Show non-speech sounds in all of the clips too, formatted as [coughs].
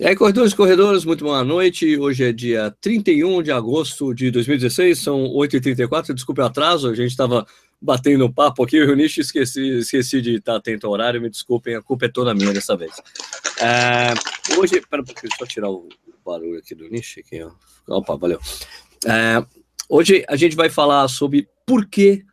E aí, corredores e corredoras, muito boa noite. Hoje é dia 31 de agosto de 2016, são 8h34. Desculpe o atraso, a gente estava batendo papo aqui, nicho esqueci, esqueci de estar atento ao horário, me desculpem, a culpa é toda minha dessa vez. É, hoje, pera só tirar o barulho aqui do nicho. Aqui, ó. Opa, valeu. É, hoje a gente vai falar sobre por que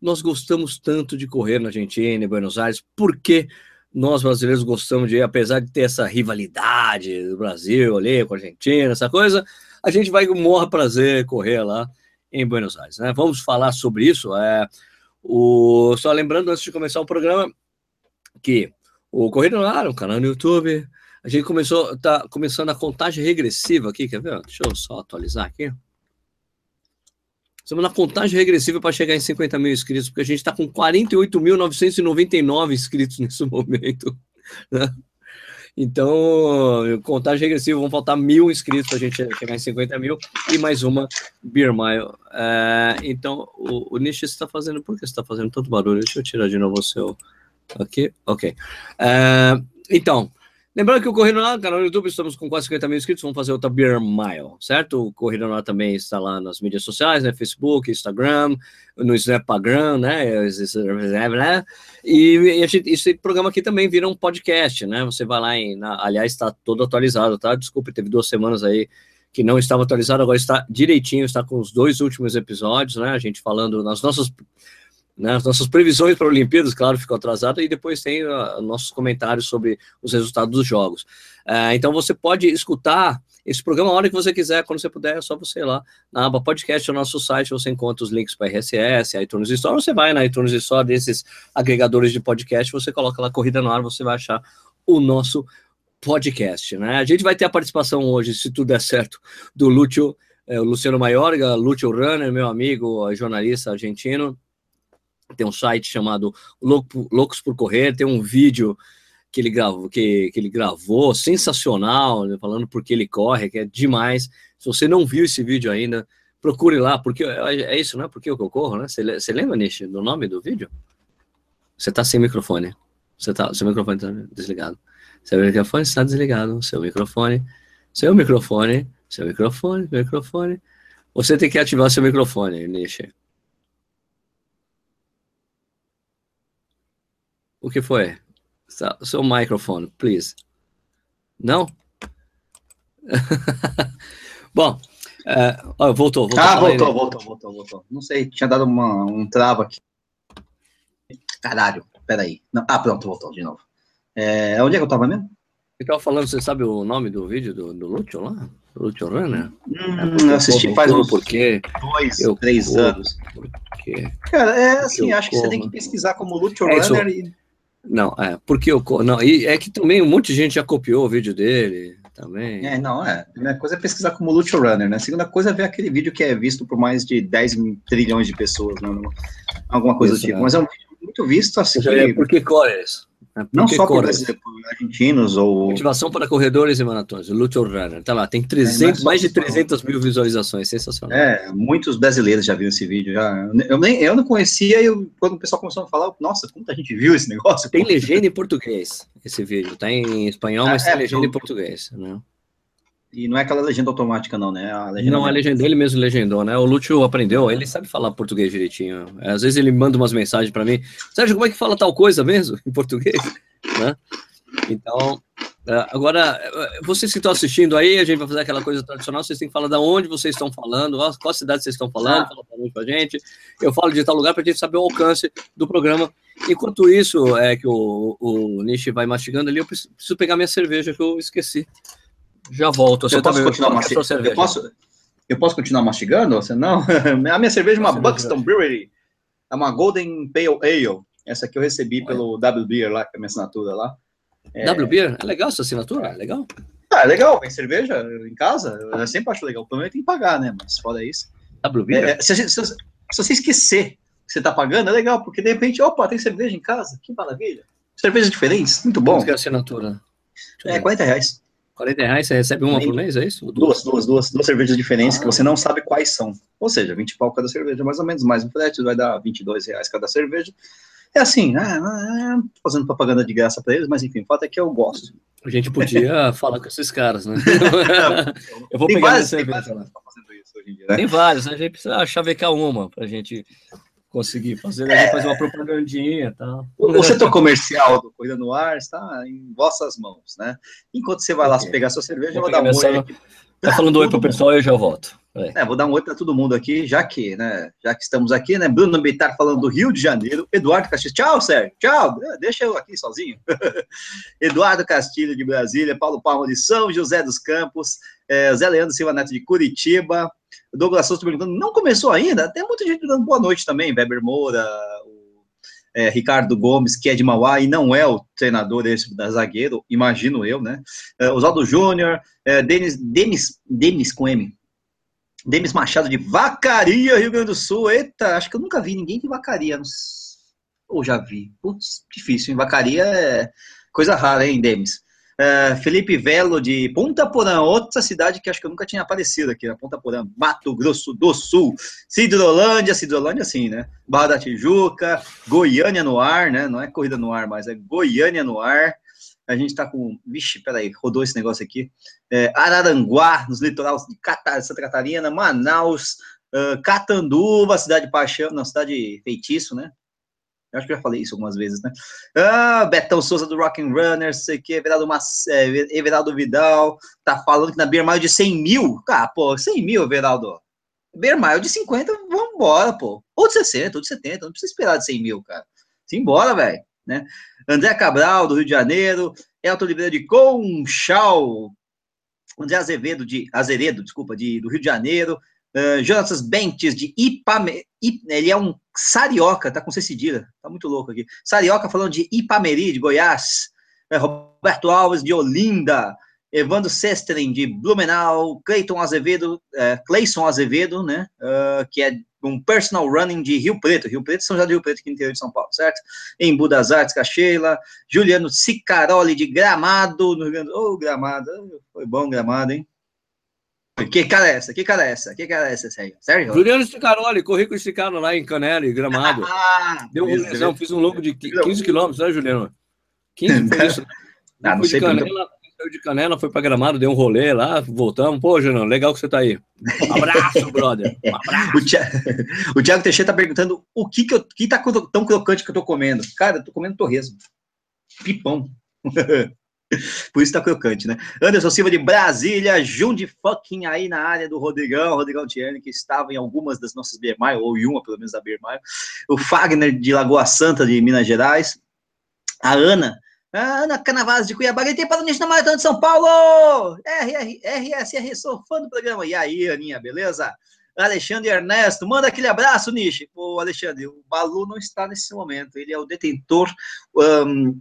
nós gostamos tanto de correr na Argentina, em Buenos Aires, por que nós brasileiros gostamos de apesar de ter essa rivalidade do Brasil ali com a Argentina, essa coisa, a gente vai com o maior prazer correr lá em Buenos Aires. Né? Vamos falar sobre isso. É, o, só lembrando, antes de começar o programa, que o Corrida no Ar, um canal no YouTube, a gente começou, tá começando a contagem regressiva aqui, quer ver? Deixa eu só atualizar aqui. Estamos na contagem regressiva para chegar em 50 mil inscritos, porque a gente está com 48.999 inscritos [laughs] nesse momento. Né? Então, contagem regressiva, vão faltar mil inscritos para a gente chegar em 50 mil e mais uma Beer Mile. É, então, o, o Nish está fazendo, por que você está fazendo tanto barulho? Deixa eu tirar de novo o seu aqui. Ok. É, então, Lembrando que o Corrida no canal no YouTube, estamos com quase 50 mil inscritos, vamos fazer outra Beer Mile, certo? O Corrida no também está lá nas mídias sociais, né? Facebook, Instagram, no Snapgram, né? E, e gente, esse programa aqui também vira um podcast, né? Você vai lá em. Na, aliás, está todo atualizado, tá? Desculpe, teve duas semanas aí que não estava atualizado, agora está direitinho, está com os dois últimos episódios, né? A gente falando nas nossas né, as nossas previsões para Olimpíadas, claro, ficou atrasada, e depois tem uh, nossos comentários sobre os resultados dos jogos. Uh, então você pode escutar esse programa a hora que você quiser, quando você puder, é só você ir lá na aba podcast no nosso site, você encontra os links para RSS, iTunes Store, você vai na iTunes Store desses agregadores de podcast, você coloca lá Corrida no Ar, você vai achar o nosso podcast, né? A gente vai ter a participação hoje, se tudo der certo, do Lúcio, é, Luciano Maiorga, Lúcio Runner, meu amigo, jornalista argentino, tem um site chamado Loucos por Correr, tem um vídeo que ele gravou, que, que ele gravou sensacional, né, falando porque ele corre, que é demais. Se você não viu esse vídeo ainda, procure lá, porque é, é isso, não é porque eu corro, né? Você, lembra, Nish, do nome do vídeo? Você tá sem microfone. Você tá, seu microfone está desligado. Seu microfone está desligado. Seu microfone, seu microfone, seu microfone, microfone. Você tem que ativar seu microfone, Nish. O que foi? Seu microfone, please. Não? [laughs] Bom, é, voltou, voltou. Ah, voltou, voltou, voltou, voltou. Não sei, tinha dado uma, um travo aqui. Caralho, peraí. Não, ah, pronto, voltou de novo. É, onde é que eu tava mesmo? Eu tava falando, você sabe o nome do vídeo do, do Lúcio lá? Lúcio Runner? Hum, é eu assisti faz uns porque dois, três corro, anos. Porque, Cara, é assim, acho corro. que você tem que pesquisar como Lúcio é Runner e não, é, porque eu. Não, e é que também um monte de gente já copiou o vídeo dele também. É, não, é. A primeira coisa é pesquisar como Lucha Runner, né? A segunda coisa é ver aquele vídeo que é visto por mais de 10 trilhões de pessoas, né? Alguma coisa Isso, do tipo. É. Mas é um vídeo muito visto, assim. É, por que cores? É não só por, argentinos ou... Motivação para corredores e maratonas, Lucha Runner, tá lá, tem 300, é, mais de 300 mil visualizações, sensacional. É, muitos brasileiros já viram esse vídeo, já, eu, nem, eu não conhecia, e eu, quando o pessoal começou a falar, nossa, muita gente viu esse negócio. Tem legenda em português, esse vídeo, tá em espanhol, mas é, tem é, legenda em português, né? E não é aquela legenda automática, não, né? A legenda não, a legenda ele mesmo legendou, né? O Lúcio aprendeu, ele sabe falar português direitinho. Às vezes ele manda umas mensagens para mim. Sérgio, como é que fala tal coisa mesmo [laughs] em português? né? Então, é, agora, vocês que estão assistindo aí, a gente vai fazer aquela coisa tradicional, vocês têm que falar de onde vocês estão falando, qual cidade vocês estão falando, fala para a gente. Eu falo de tal lugar para a gente saber o alcance do programa. Enquanto isso, é que o, o Nishi vai mastigando ali, eu preciso pegar minha cerveja que eu esqueci. Já volto. Você eu posso continuar mastigando? Eu posso, eu posso continuar mastigando? Você não? [laughs] a minha cerveja é uma Buxton Brewery. É uma Golden Pale Ale. Essa aqui eu recebi pelo W Beer lá, que é a minha assinatura lá. É... W Beer? É legal essa assinatura? É legal? Ah, é legal. Vem cerveja em casa. Eu sempre acho legal. O problema é tem que pagar, né? Mas fora isso. W Beer? É, se, se, se, se, você esquecer que você tá pagando, é legal, porque de repente, opa, tem cerveja em casa. Que maravilha. Cervejas diferentes, muito bom. Quanto que é a assinatura? É, 40 reais. 40 reais você recebe uma por mês, é isso? Duas, duas, duas, duas cervejas diferentes ah. que você não sabe quais são. Ou seja, 20 pau cada cerveja, mais ou menos, mais um frete, vai dar 22 reais cada cerveja. É assim, né? fazendo propaganda de graça para eles, mas enfim, o fato é que eu gosto. A gente podia [laughs] falar com esses caras, né? [laughs] eu vou tem pegar vários, tem vários fazendo isso hoje em dia, né? Tem vários, né? A gente precisa chavecar uma para a gente conseguir fazer, é... fazer uma propagandinha e tal. O setor comercial do Corrida no Ar está em vossas mãos, né? Enquanto você vai lá okay. pegar sua cerveja, eu vou dar um oi aqui. Tá falando oi pro pessoal e eu já volto. É. é. vou dar um oi para todo mundo aqui, já que, né, já que estamos aqui, né, Bruno Bittar falando do Rio de Janeiro, Eduardo Castilho, tchau, Sérgio, tchau, deixa eu aqui sozinho, [laughs] Eduardo Castilho de Brasília, Paulo Palma de São José dos Campos, é, Zé Leandro Silva Neto de Curitiba, Douglas Souza perguntando, não começou ainda? Tem muita gente dando boa noite também, Weber Moura, o, é, Ricardo Gomes, que é de Mauá e não é o treinador esse da zagueiro, imagino eu, né, é, Oswaldo Júnior, é, Denis, Denis, Denis com M, Demis Machado de Vacaria, Rio Grande do Sul. Eita, acho que eu nunca vi ninguém de Vacaria. Ou já vi. Putz, difícil, hein? Vacaria é coisa rara, hein, Demis? Uh, Felipe Velo de Ponta Porã, outra cidade que acho que eu nunca tinha aparecido aqui, na Ponta Porã, Mato Grosso do Sul, Cidrolândia, Cidrolândia sim, né? Barra da Tijuca, Goiânia no ar, né? Não é corrida no ar, mas é Goiânia no ar, a gente está com. Vixe, peraí, rodou esse negócio aqui. É, Araranguá, nos litorais de Catar, Santa Catarina, Manaus, uh, Catanduva, cidade de paixão, não, cidade feitiço, né? Eu acho que já falei isso algumas vezes, né? Ah, Betão Souza do Rock and Runners, sei que, Everaldo. É, Everaldo Vidal, tá falando que na Beer Mile de 100 mil. Cara, pô, 100 mil, Everaldo. Beer Mile de 50, vambora, pô. Ou de 60, ou de 70, não precisa esperar de 100 mil, cara. Simbora, velho né? André Cabral, do Rio de Janeiro, Elton Oliveira de Conchal, André Azevedo de Azeredo, desculpa, de, do Rio de Janeiro, uh, Jonatas Bentes de Ipame, Ip, ele é um sarioca, tá com C cedilha, tá muito louco aqui. Sarioca falando de Ipameri, de Goiás, uh, Roberto Alves de Olinda, Evandro Sestrin de Blumenau, Cleiton Azevedo, uh, Cleison Azevedo, né, uh, que é um personal running de Rio Preto, Rio Preto, São José do Rio Preto, aqui no interior de São Paulo, certo? Em Budas Artes, Cacheila, Juliano Cicaroli de Gramado, no Rio Grande do oh, Gramado, foi bom Gramado, hein? Que cara é essa? Que cara é essa? Que cara é essa, Sérgio? Sérgio? Juliano Cicaroli, corri com esse cara lá em Canela, Gramado. Ah, [laughs] Deu um lesão, fiz um longo de 15 quilômetros, né, Juliano? 15 [laughs] foi isso. Ah, não sei Canela, saiu de Canela, foi para Gramado, deu um rolê lá, voltamos. Pô, Junão, legal que você tá aí. Um [laughs] abraço, brother. Um abraço. O, Thiago, o Thiago Teixeira tá perguntando o que que, eu, que tá tão crocante que eu tô comendo. Cara, eu tô comendo torresmo. Pipão. [laughs] Por isso tá crocante, né? Anderson Silva de Brasília, Jundi fucking aí na área do Rodrigão, Rodrigão Tierne, que estava em algumas das nossas Bermaio, ou em uma pelo menos da Bermaio. O Fagner de Lagoa Santa, de Minas Gerais. A Ana Ana Canavaz de Cuiabá, para o Nicho na Maratona de São Paulo! RSR, sou fã do programa. E aí, Aninha, beleza? Alexandre Ernesto, manda aquele abraço, Nishi. Ô, Alexandre, o Balu não está nesse momento, ele é o detentor um,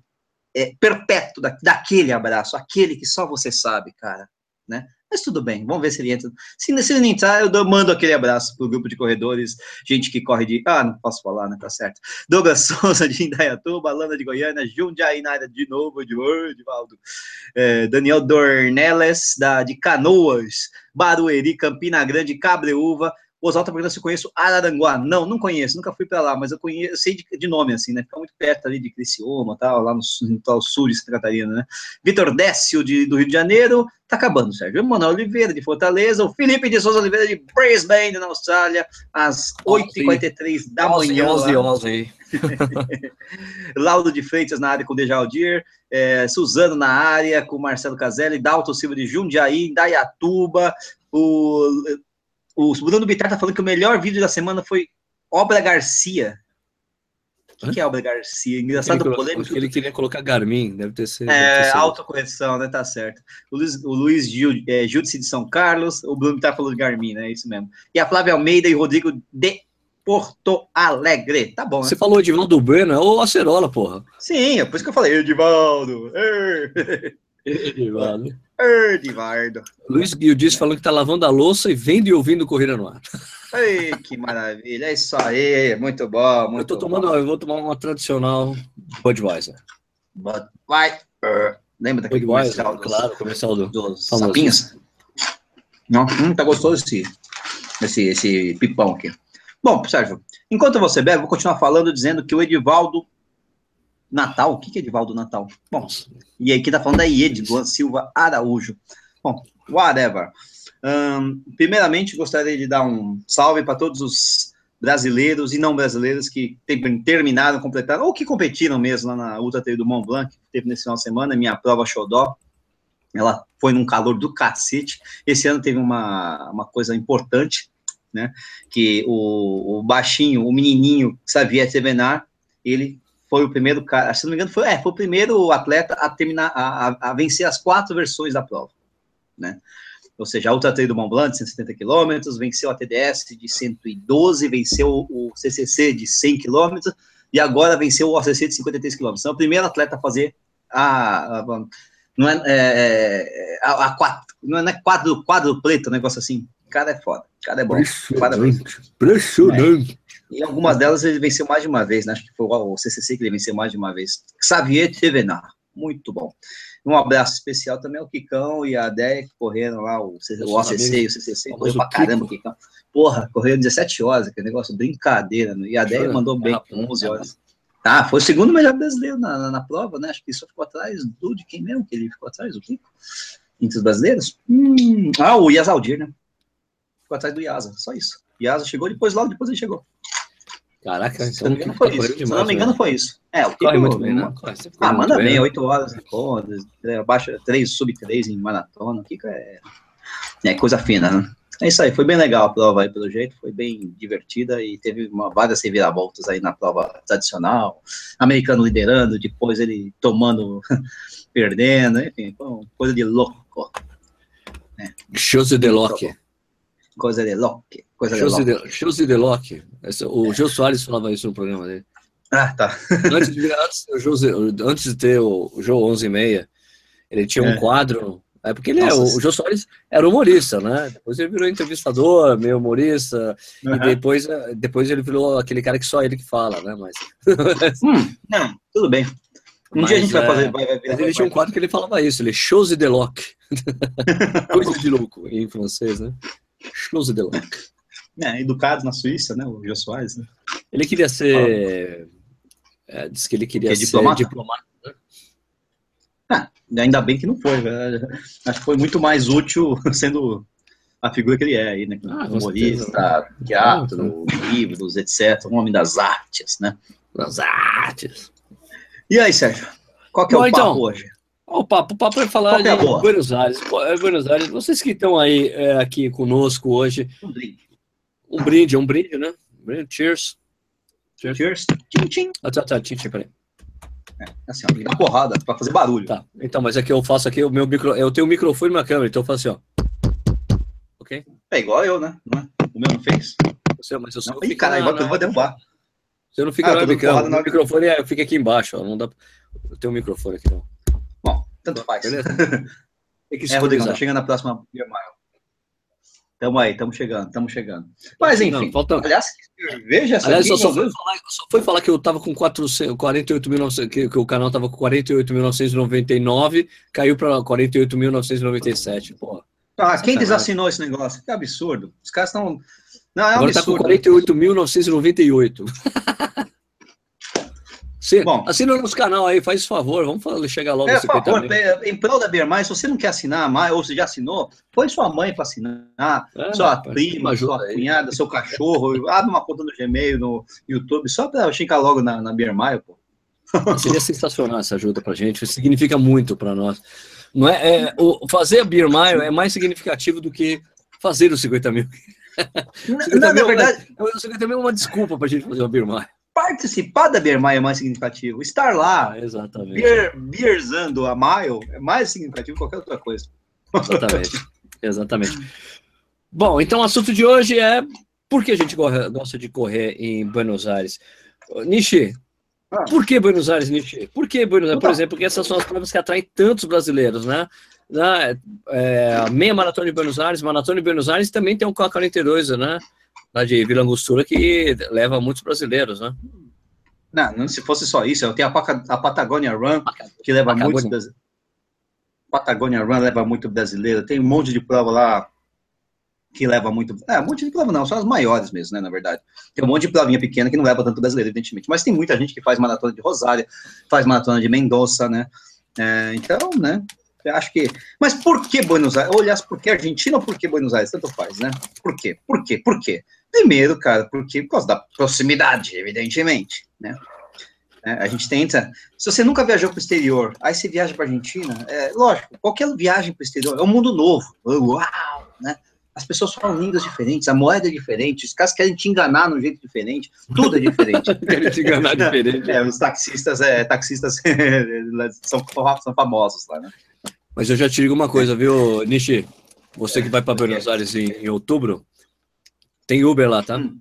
é, perpétuo da, daquele abraço, aquele que só você sabe, cara, né? Mas tudo bem, vamos ver se ele entra. Se, se ele não entrar, eu mando aquele abraço pro grupo de corredores, gente que corre de. Ah, não posso falar, né? Tá certo. Douglas [laughs] Souza de Indaiatuba, Lana de Goiânia, Jundiaí na área de novo, de Edivaldo. É, Daniel Dorneles, da, de Canoas, Barueri, Campina Grande, Cabreúva. O Oswaldo tá perguntando se eu conheço Araranguá. Não, não conheço, nunca fui para lá, mas eu conheço, eu sei de, de, nome, assim, né? Fica muito perto ali de Criciúma, tal, lá no, no sul de Santa Catarina, né? Vitor Décio, de, do Rio de Janeiro, tá acabando, Sérgio. Manuel Oliveira, de Fortaleza, o Felipe de Souza Oliveira, de Brisbane, na Austrália, às 8h43 da manhã. 11, 11, Laudo de Freitas na área com Dejaldir, é, Suzano na área com Marcelo Caselli, Dalton Silva de Jundiaí, Dayatuba, o o Bruno Bittar tá falando que o melhor vídeo da semana foi Obra Garcia. O que, que, é Obra Garcia? Engraçado, ele polêmico. Ele queria colocar Garmin, deve ter sido. É, autocorreção, né? Tá certo. O Luiz, o Luiz Gil, é, Júdice de São Carlos, o Bruno Bittar falou de Garmin, né? É isso mesmo. E a Flávia Almeida e o Rodrigo de Porto Alegre. Tá bom, né? Você falou Edivaldo Bueno, é o Acerola, porra. Sim, é por isso que eu falei, Edivaldo. [laughs] Edivaldo. Edivardo. Luiz Guildiz falando que tá lavando a louça e vendo e ouvindo Corrida no Ar. Ei, que maravilha. É isso aí. Muito bom. Muito eu tô tomando, bom. eu vou tomar uma tradicional Budweiser. Budweiser. Lembra daquele Budweiser, comercial? Claro, comercial do, dos sapinhos? Não, hum, tá gostoso esse, esse, esse pipão aqui. Bom, Sérgio, enquanto você bebe, vou continuar falando dizendo que o Edivaldo Natal? O que, que é Edivaldo Natal? Bom, e aí quem tá falando é Ied, Luan Silva Araújo. Bom, whatever. Um, primeiramente, gostaria de dar um salve para todos os brasileiros e não brasileiros que terminaram, completaram, ou que competiram mesmo lá na Ultra Trail do Mont Blanc, que teve nesse final de semana, minha prova Xodó. Ela foi num calor do cacete. Esse ano teve uma, uma coisa importante, né? Que o, o baixinho, o menininho Xavier Sevenar, ele foi o primeiro cara, se não me engano, foi, é, foi o primeiro atleta a terminar, a, a, vencer as quatro versões da prova, né? Ou seja, a Ultra Trail do Mont Blanc, de 170 km, venceu a TDS de 112, venceu o CCC de 100 km, e agora venceu o OCC de 53 km. Então, é o primeiro atleta a fazer a, a não é, é, é a, a, quatro, não é, quadro, quadro preto, um negócio assim. O cara é foda, o cara é bom. Impressionante. Impressionante. É. E algumas delas ele venceu mais de uma vez, né? Acho que foi o CCC que ele venceu mais de uma vez. Xavier Tevenar, muito bom. Um abraço especial também ao Kikão e a Déia que correram lá, o, o OCC e o CCC, correu pra caramba o Kikão. Porra, correu 17 horas, aquele negócio, brincadeira. Né? E a Déia mandou bem, 11 horas. Tá, foi o segundo melhor brasileiro na, na, na, prova, né? Acho que só ficou atrás do de quem mesmo que ele ficou atrás, o Kiko? Entre os brasileiros? Hum, ah, o Yasaldir, né? Ficou atrás do Yasa, só isso. Yasa chegou, depois logo depois ele chegou. Caraca, então. Se não me engano, foi isso. Demais, Se não me engano, né? foi isso. É, o. Corre muito bem, né? ah, manda bem, bem, 8 horas, pô, abaixo, 3, sub 3 em maratona. O Kiko é, é coisa fina, né? É isso aí, foi bem legal a prova aí, pelo jeito, foi bem divertida e teve uma, várias reviravoltas aí na prova tradicional, americano liderando, depois ele tomando, [laughs] perdendo, enfim, coisa de louco. Né? Chose de Locke. Coisa de louco. Coisa Chose de, de, Chose de Locke. O Jô Soares falava isso no programa dele. Ah, tá. antes, de, antes, antes de ter o, o Jô 11 e meia, ele tinha um é. quadro é porque ele é, o, o Jô Soares era humorista, né? Depois ele virou entrevistador, meio humorista, uhum. e depois, eh, depois ele virou aquele cara que só ele que fala, né? Mas. [laughs] hum, não, tudo bem. Um Mas, dia a gente vai fazer. É, vai, vai, vai, ele tinha um quadro que ele falava isso, ele chose de loc. [laughs] Coisa de louco em francês, né? Chose de loc. É, educado na Suíça, né? O Jô Soares, né? Ele queria ser. É, diz que ele queria que é ser diplomata. diplomata ah, ainda bem que não foi, velho. Acho que foi muito mais útil [laughs] sendo a figura que ele é aí, né? Ah, Humorista, teatro, ah, livros, etc. Um homem das artes, né? Das artes. E aí, Sérgio? Qual que é Bom, o papo então, hoje? O papo, o papo é falar é de Buenos Aires. É Buenos Aires. Vocês que estão aí é, aqui conosco hoje. Um brinde. Um brinde, é um brinde, né? Cheers. Cheers. Cheers. Tchim, tchim. Ah, tá, tá, tchim, tchim, peraí. É, assim, ó, uma porrada para fazer barulho. Tá. Então, mas aqui é eu faço aqui o meu micro, eu tenho o microfone na câmera, então eu faço assim, ó. Ok? É igual eu, né? O meu não fez? Você, mas eu sou. Não, caralho, na... eu vou derrubar. Você não fica ah, na webcam, o microfone é, fica aqui embaixo, ó, não dá. Eu tenho um microfone aqui, não. Bom, tanto faz. Beleza? [laughs] é, Rodrigo, tá chegando na próxima Beer. Tamo aí, tamo chegando, tamo chegando. Mas enfim, não, falta... aliás, veja essa Aliás, só, só, foi falar, só foi falar que eu tava com 48.900, que, que o canal tava com 48.999, caiu para 48.997, pô. Ah, quem desassinou esse negócio? Que absurdo. Os caras estão. Não, é um Agora absurdo. tá com 48.998. Sim, Bom, assina o nosso canal aí, faz favor, vamos falar, chegar logo. É, por favor, em prol da Bermais, se você não quer assinar mais, ou se já assinou, põe sua mãe para assinar, é, sua rapaz, prima, sua cunhada, seu cachorro, abre uma conta no Gmail, no YouTube, só para chegar logo na, na pô. Seria sensacional essa ajuda pra gente, significa muito para nós. Não é, é, o, fazer a Mile é mais significativo do que fazer os 50 mil. Na, [laughs] 50 na, mil, na verdade, é, 50 mil é uma desculpa pra gente fazer uma Mile participar da Beer Mile é mais significativo. Estar lá, ah, exatamente. Beer, beerzando a Mile é mais significativo que qualquer outra coisa. Exatamente. exatamente. Bom, então o assunto de hoje é por que a gente gosta de correr em Buenos Aires. Nishi, ah. por que Buenos Aires, Nishi? Por que Buenos Aires? Por exemplo, porque essas são as provas que atraem tantos brasileiros, né? Na, é, meia maratona de Buenos Aires, maratona de Buenos Aires também tem um K42, né? Lá de Vila Angostura que leva muitos brasileiros, né? Não, não se fosse só isso, eu tenho a, a Patagonia Run, que leva muitos brasileiros. Patagonia Run leva muito brasileiro, tem um monte de prova lá que leva muito. É, um monte de prova não, são as maiores mesmo, né, na verdade. Tem um monte de provinha pequena que não leva tanto brasileiro, evidentemente. Mas tem muita gente que faz maratona de Rosária, faz maratona de Mendoza, né? É, então, né? Acho que. Mas por que Buenos Aires? Ou, aliás, por que Argentina ou por que Buenos Aires? Tanto faz, né? Por quê? Por quê? Por quê? Primeiro, cara, porque por causa da proximidade, evidentemente, né? É, a gente tenta. Se você nunca viajou para o exterior, aí você viaja para a Argentina, é, lógico, qualquer viagem para o exterior é um mundo novo. Uau! Né? As pessoas falam línguas diferentes, a moeda é diferente, os caras querem te enganar de jeito diferente, tudo é diferente. [laughs] querem te enganar diferente. É, os taxistas, é, taxistas [laughs] são, são famosos lá, né? Mas eu já te digo uma coisa, viu, Nishi? Você que vai para Buenos Aires em, em, outubro, tem Uber lá, tá? Hum.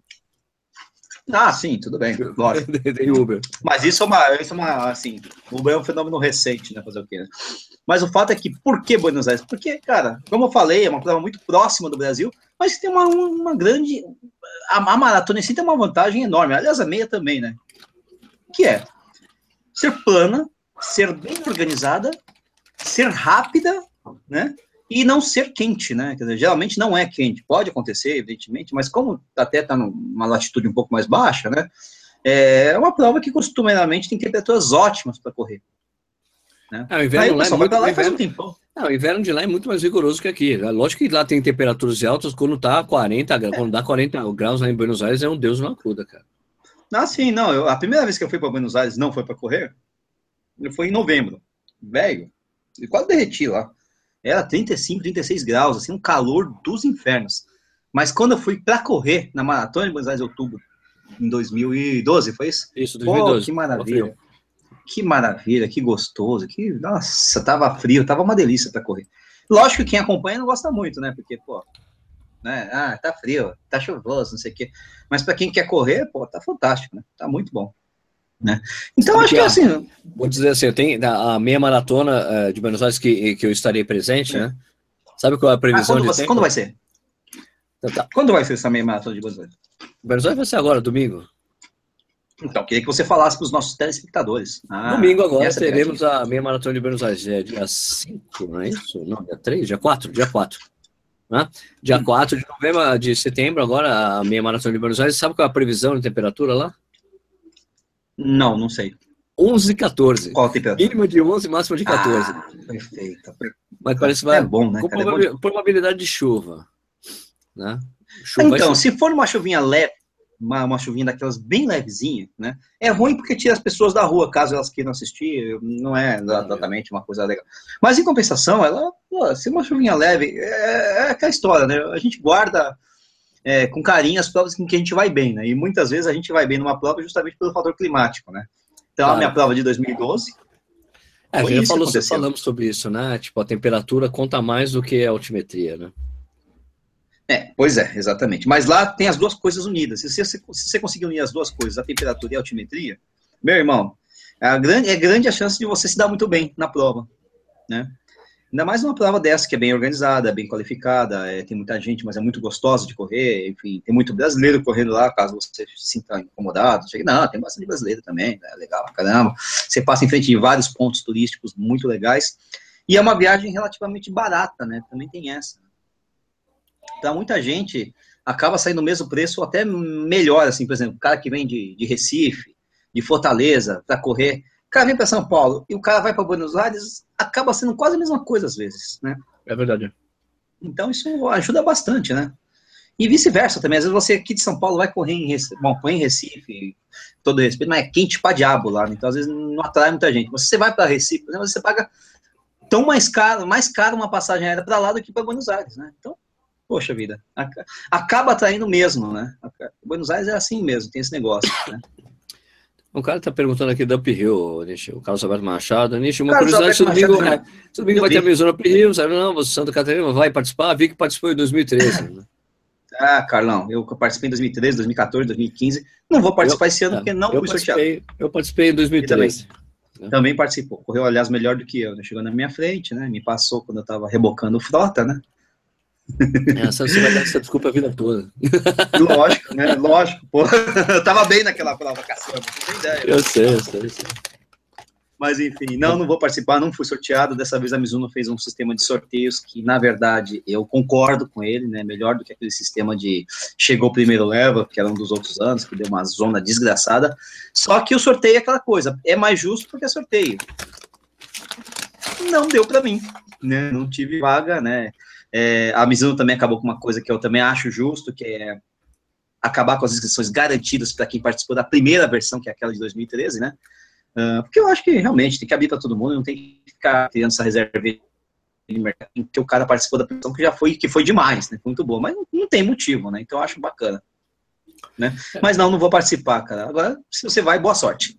Ah, sim, tudo bem, [laughs] lógico. tem Uber. Mas isso é uma, isso é uma, assim, Uber é um fenômeno recente, né, fazer o quê, né? Mas o fato é que, por que Buenos Aires? Porque, cara, como eu falei, é uma prova muito próxima do Brasil, mas tem uma, uma grande. A, a maratona em si tem uma vantagem enorme. Aliás, a meia também, né? Que é ser plana, ser bem organizada, ser rápida, né? E não ser quente, né? Quer dizer, geralmente não é quente. Pode acontecer, evidentemente, mas como até está numa latitude um pouco mais baixa, né? É uma prova que costumeiramente tem temperaturas ótimas para correr. Né? É, o inverno lá é muito, lá inverno, um não, o inverno de lá é muito mais rigoroso que aqui. Lógico que lá tem temperaturas altas, quando tá 40 graus, é. quando dá 40 graus lá em Buenos Aires, é um Deus na acuda, cara. Ah, sim, não. Eu, a primeira vez que eu fui para Buenos Aires não foi para correr, fui em novembro. Velho, eu quase derreti lá. Era 35, 36 graus, assim, um calor dos infernos. Mas quando eu fui para correr na maratona de Buenos Aires outubro, em 2012, foi isso? Isso, 2012. Pô, que maravilha. Que maravilha, que gostoso, que nossa, tava frio, tava uma delícia para correr. Lógico que quem acompanha não gosta muito, né? Porque, pô, né? Ah, tá frio, tá chuvoso, não sei o quê. Mas para quem quer correr, pô, tá fantástico, né? Tá muito bom. Né? Então, Sabe acho que, que assim. Vou dizer assim, tem a meia maratona uh, de Buenos Aires que, que eu estarei presente, é. né? Sabe qual é a previsão ah, quando, de você, quando vai ser? Então, tá. Quando vai ser essa meia maratona de Buenos Aires? Buenos Aires vai ser agora, domingo. Então, queria que você falasse para os nossos telespectadores. Ah, Domingo agora teremos a meia maratona de Buenos Aires. É dia 5, não é isso? Não, dia 3, dia 4, dia 4. Né? Dia hum. 4 de novembro, de setembro, agora a meia maratona de Buenos Aires. Sabe qual é a previsão de temperatura lá? Não, não sei. 11 e 14. Qual temperatura? Mínima de 11 máxima de 14. Ah, perfeito. Mas parece que vai. É bom, né? Com cara, é probabilidade de chuva. Né? Chuva então, se for uma chuvinha leve, uma, uma chuvinha daquelas bem levezinha, né? É ruim porque tira as pessoas da rua, caso elas queiram assistir, não é exatamente uma coisa legal. Mas em compensação, ela, pô, se uma chuvinha leve, é, é aquela história, né? A gente guarda é, com carinho as provas em que a gente vai bem, né? E muitas vezes a gente vai bem numa prova justamente pelo fator climático, né? Então, claro. a minha prova de 2012. É, já falou, falamos sobre isso, né? Tipo, a temperatura conta mais do que a altimetria, né? É, pois é, exatamente. Mas lá tem as duas coisas unidas. Se você, se você conseguir unir as duas coisas, a temperatura e a altimetria, meu irmão, é grande, é grande a chance de você se dar muito bem na prova, né? Ainda mais numa prova dessa, que é bem organizada, bem qualificada, é, tem muita gente, mas é muito gostosa de correr, enfim, tem muito brasileiro correndo lá, caso você se sinta incomodado. Não, tem bastante brasileiro também, é legal caramba. Você passa em frente de vários pontos turísticos muito legais, e é uma viagem relativamente barata, né? Também tem essa. Então, muita gente acaba saindo o mesmo preço, ou até melhor, assim, por exemplo, o cara que vem de, de Recife, de Fortaleza, para correr, o cara vem para São Paulo e o cara vai para Buenos Aires, acaba sendo quase a mesma coisa às vezes, né? É verdade. Então, isso ajuda bastante, né? E vice-versa também. Às vezes você aqui de São Paulo vai correr em Recife, bom, correr em Recife, todo respeito, mas é quente pra diabo lá, né? então às vezes não atrai muita gente. Mas se você vai para Recife, exemplo, você paga tão mais caro, mais caro uma passagem aérea para lá do que para Buenos Aires, né? Então, poxa vida, acaba atraindo mesmo, né? Buenos Aires é assim mesmo, tem esse negócio, né? O cara tá perguntando aqui do Uphill, o Carlos Alberto Machado. Nish, uma Carlos curiosidade, se domingo, Machado, né? domingo vai ter a Mizuno Uphill, sabe? Não, você Santa Catarina vai participar, vi que participou em 2013. Né? Ah, Carlão, eu participei em 2013, 2014, 2015. Não vou participar eu, esse ano porque não fui sorteado. Eu participei em 2013. Também, também participou. Correu, aliás, melhor do que eu. Né? Chegou na minha frente, né? Me passou quando eu tava rebocando frota, né? Essa você vai dar essa desculpa a vida toda. [laughs] Lógico, né? Lógico, pô. Eu tava bem naquela prova, caçamba, você tem ideia. Eu sei, eu sei, eu sei. Mas enfim, não, não vou participar, não fui sorteado. Dessa vez a Mizuno fez um sistema de sorteios que, na verdade, eu concordo com ele, né? Melhor do que aquele sistema de chegou primeiro leva, que era um dos outros anos, que deu uma zona desgraçada. Só que o sorteio é aquela coisa, é mais justo porque é sorteio. Não deu para mim, né? Não tive vaga, né? É, a Mizuno também acabou com uma coisa que eu também acho justo, que é acabar com as inscrições garantidas para quem participou da primeira versão, que é aquela de 2013, né? Uh, porque eu acho que realmente tem que abrir para todo mundo, não tem que ficar criando essa reserva de mercado que o cara participou da versão que já foi, que foi demais, né? muito boa, mas não, não, tem motivo, né? Então eu acho bacana. Né? Mas não, não vou participar, cara. Agora, se você vai, boa sorte.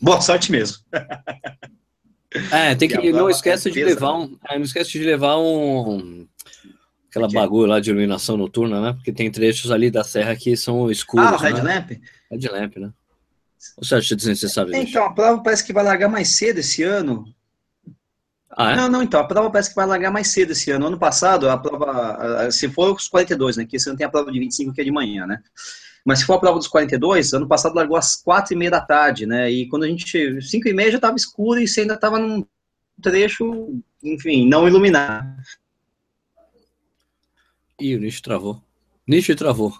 Boa sorte mesmo. [laughs] É, tem que. Não esquece de levar um. É, não esquece de levar um aquela bagulho lá de iluminação noturna, né? Porque tem trechos ali da serra que são escuros. Ah, o Red né? Lamp? Red Lamp, né? Ou você acha desnecessário isso? Então, a prova parece que vai largar mais cedo esse ano. Ah, é? Não, não, então, a prova parece que vai largar mais cedo esse ano. Ano passado, a prova, se for os 42, né? Que esse ano tem a prova de 25 que é de manhã, né? Mas se for a prova dos 42, ano passado largou às 4 e meia da tarde, né? E quando a gente. 5 e meia já estava escuro e você ainda estava num trecho, enfim, não iluminado. Ih, o nicho travou. Nicho travou.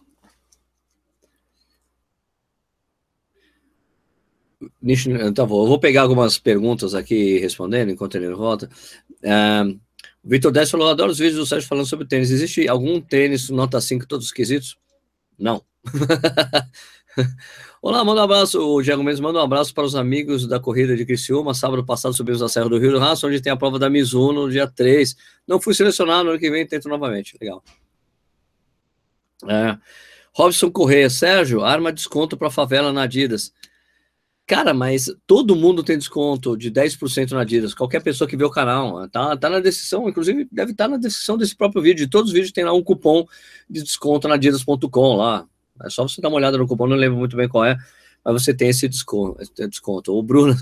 Nicho, tá bom. Eu vou pegar algumas perguntas aqui respondendo enquanto ele volta. O Vitor Dez falou: adoro os vídeos do Sérgio falando sobre tênis. Existe algum tênis nota 5 todos os quesitos? Não. [laughs] Olá, manda um abraço. O Diego Mendes manda um abraço para os amigos da corrida de Criciúma. Sábado passado subimos a Serra do Rio do Raço, onde tem a prova da Mizuno no dia 3. Não fui selecionado, no ano que vem tento novamente. Legal. É. Robson Correia, Sérgio, arma desconto para favela na Adidas. Cara, mas todo mundo tem desconto de 10% na Adidas. Qualquer pessoa que vê o canal, tá, tá na descrição, inclusive deve estar tá na descrição desse próprio vídeo. De todos os vídeos tem lá um cupom de desconto na Adidas.com lá. É só você dar uma olhada no cupom, não lembro muito bem qual é, mas você tem esse desconto. Desconto. O Bruno,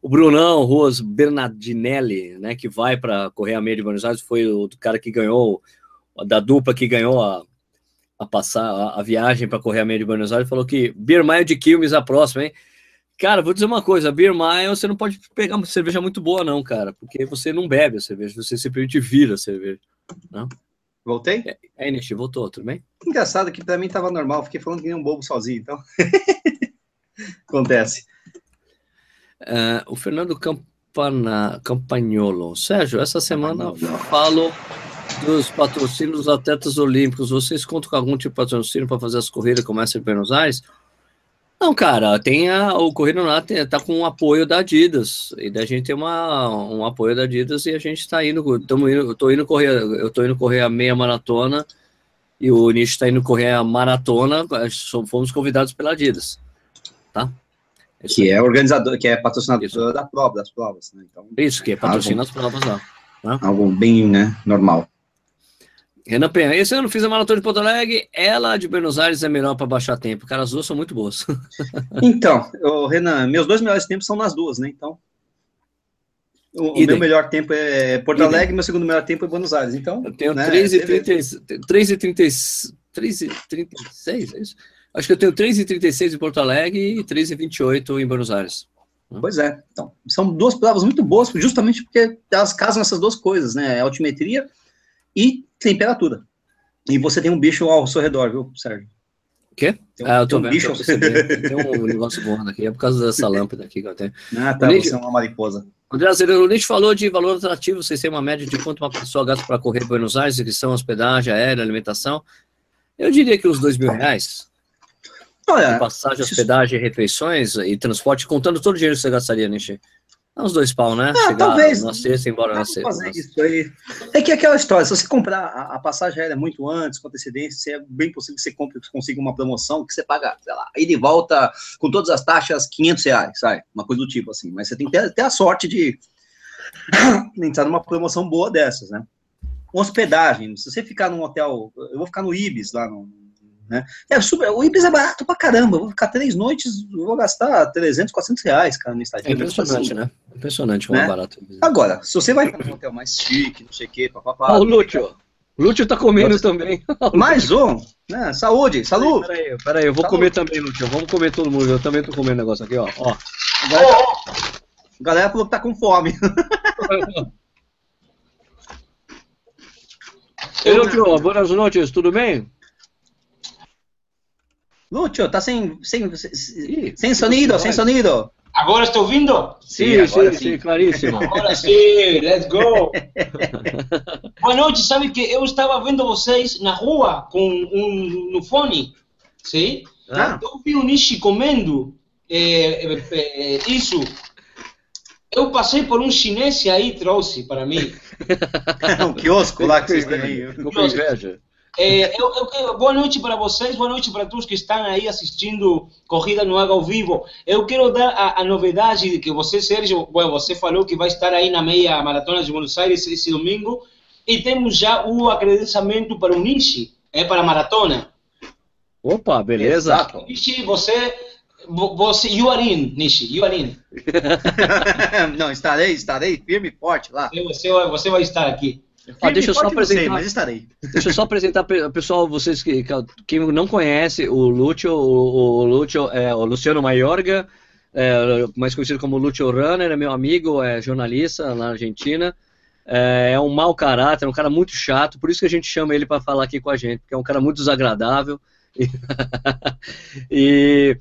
o Brunão Ruas Bernardinelli, né, que vai para correr a meia de Buenos Aires, foi o cara que ganhou, da dupla que ganhou a a passar a, a viagem para correr a meia de Buenos Aires, falou que Mile de Quilmes a próxima, hein? Cara, vou dizer uma coisa, Mile você não pode pegar uma cerveja muito boa não, cara, porque você não bebe a cerveja, você simplesmente vira a cerveja, não? Voltei? É, é Nishi, voltou, tudo bem? Engraçado que para mim tava normal, fiquei falando que nem um bobo sozinho, então. [laughs] Acontece. Uh, o Fernando Campana, Campagnolo. Sérgio, essa semana falo dos patrocínios dos atletas olímpicos, vocês contam com algum tipo de patrocínio para fazer as corridas como essa em Buenos Aires? Não, cara, tem a, o Corrida lá tá com o apoio da Adidas, e da gente tem uma, um apoio da Adidas e a gente está indo, tamo indo, eu tô indo correr, eu tô indo correr a meia maratona e o Nish está indo correr a maratona, fomos convidados pela Adidas, tá? que é organizador, que é patrocinador Isso. da prova, das provas, né? Então, Isso, que é patrocina as provas lá. Né? Algo bem, né, normal. Renan Penha, esse ano fiz a maratona de Porto Alegre, ela de Buenos Aires é melhor para baixar tempo. Cara, as duas são muito boas. [laughs] então, Renan, meus dois melhores tempos são nas duas, né? Então, o, o meu melhor tempo é Porto Alegre, meu segundo melhor tempo é Buenos Aires. Então, eu tenho né, 3,36, é isso? Acho que eu tenho 3,36 em Porto Alegre e 3,28 em Buenos Aires. Pois é. Então, são duas provas muito boas, justamente porque elas casam essas duas coisas, né? Altimetria e temperatura. E você tem um bicho ao seu redor, viu, Sérgio? O quê? Tem um, ah, eu tô um vendo, bicho. [laughs] Tem um negócio voando aqui, é por causa dessa lâmpada aqui que eu tenho. Ah, tá, você é uma mariposa. André Azevedo, o falou de valor atrativo, vocês têm uma média de quanto uma pessoa gasta para correr Buenos Aires, inscrição, hospedagem, aérea, alimentação. Eu diria que uns dois mil reais. Olha, passagem, hospedagem, refeições e transporte, contando todo o dinheiro que você gastaria, Nietzsche. Dá uns dois pau, né? Ah, talvez. Na sexta, embora na sexta. Fazer isso aí. É que é aquela história, se você comprar a, a, passagem aérea muito antes, com antecedência, é bem possível que você compre, consiga uma promoção que você paga, sei lá, aí de volta com todas as taxas, 500 reais, sabe? Uma coisa do tipo assim. Mas você tem que ter, ter a sorte de [coughs] entrar numa promoção boa dessas, né? Hospedagem, se você ficar num hotel, eu vou ficar no Ibis, lá no, né? É super, o Ibis é barato pra caramba. Vou ficar três noites, vou gastar 300, 400 reais, cara, no estádio. É impressionante, né? Impressionante como é né? barato. Agora, se você vai para um hotel mais chique, não sei o quê, papapá. Ah, o Lúcio. O Lúcio tá comendo Lúcio. também. [laughs] Mais um, né? Saúde, saúde. Peraí, peraí, eu vou comer também, Lúcio. Vamos comer todo mundo. Eu também tô comendo negócio aqui, ó. ó. A galera falou que tá com fome. [laughs] Ei, Lúcio, boas noites, tudo bem? Lúcio, tá sem, sem, sem, sem sonido, sem sonido. Agora estou ouvindo? Sim, sim, sim, sim, claríssimo. [laughs] Agora sim, let's go. [laughs] Boa noite, sabe que eu estava vendo vocês na rua com um no fone, sim? Ah. Eu vi o Nishi comendo é, é, é, isso. Eu passei por um chinês e aí trouxe para mim. [laughs] um quiosco lá que vocês têm com inveja. É, eu, eu boa noite para vocês, boa noite para todos que estão aí assistindo Corrida no Água ao Vivo. Eu quero dar a, a novidade de que você, Sérgio, bom, você falou que vai estar aí na meia maratona de Buenos Aires esse domingo e temos já o acreditamento para o Nishi, é para a maratona. Opa, beleza? Exato. Nishi, você, vo- você, you are in, Nishi, you are in. [laughs] Não, estarei, estarei firme e forte lá. Você, você vai estar aqui. Deixa eu só não sei, apresentar. mas estarei. Deixa eu só apresentar, pe- pessoal, vocês que, que- quem não conhece, o Lúcio, o, o Lúcio é o Luciano Maiorga, é, mais conhecido como Lúcio Runner, é meu amigo, é jornalista na Argentina, é, é um mau caráter, é um cara muito chato, por isso que a gente chama ele para falar aqui com a gente, porque é um cara muito desagradável. [laughs] E,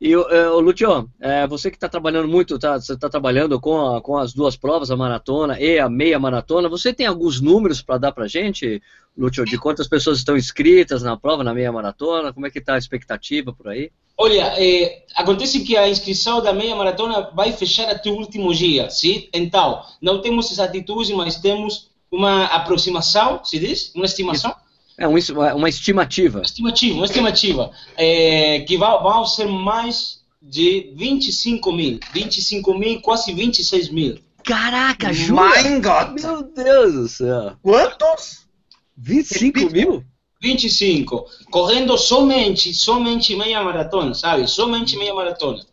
e o é, Lúcio, é, você que está trabalhando muito, tá, você está trabalhando com, a- com as duas provas, a maratona e a meia maratona, você tem alguns números para dar para gente? Lúcio, de quantas pessoas estão inscritas na prova, na meia maratona? Como é que está a expectativa por aí? Olha, eh, acontece que a inscrição da meia maratona vai fechar até o último dia, sim? Então, não temos exatitude, mas temos uma aproximação, se diz? Uma estimação? É um uma estimativa. Estimativa, uma estimativa, eh, que vão ser mais de 25 mil, 25 mil, quase 26 mil. Caraca, My God! Meu Deus do céu! Quantos? 25 mil? 25, correndo somente, somente meia maratona, sabe? Somente meia maratona.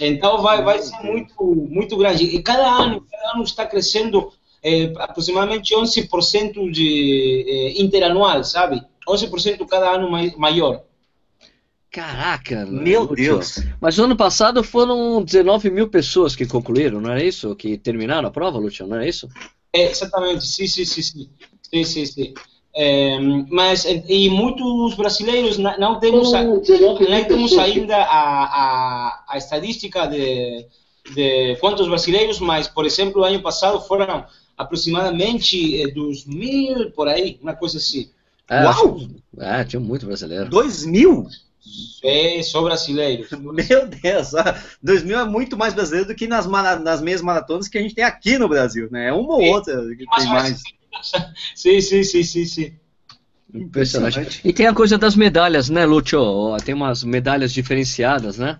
Então vai, vai ser muito, muito grande. E cada ano, cada ano está crescendo eh, aproximadamente 11% de eh, interanual, sabe? 11% cada ano mai, maior. Caraca! Meu. Deus. Mas no ano passado foram 19 mil pessoas que concluíram, não era isso? Que terminaram a prova, Lúcio, não era isso? É, exatamente, sim, sim, sim, sim. sim, sim, sim. Eh, mas e muitos brasileiros não temos a- não temos ainda a, a, a estadística de, de quantos brasileiros, mas por exemplo, o ano passado foram aproximadamente eh, dos mil por aí, uma coisa assim. É, Uau! É, tinha muito brasileiro. Dois mil? É só brasileiros. [laughs] Meu Deus, ah, dois mil é muito mais brasileiro do que nas, nas meias maratonas que a gente tem aqui no Brasil, né? É uma ou outra que tem mais. [laughs] Sim, sim, sim, sim, sim. Impressionante. E tem a coisa das medalhas, né, Lúcio? Tem umas medalhas diferenciadas, né?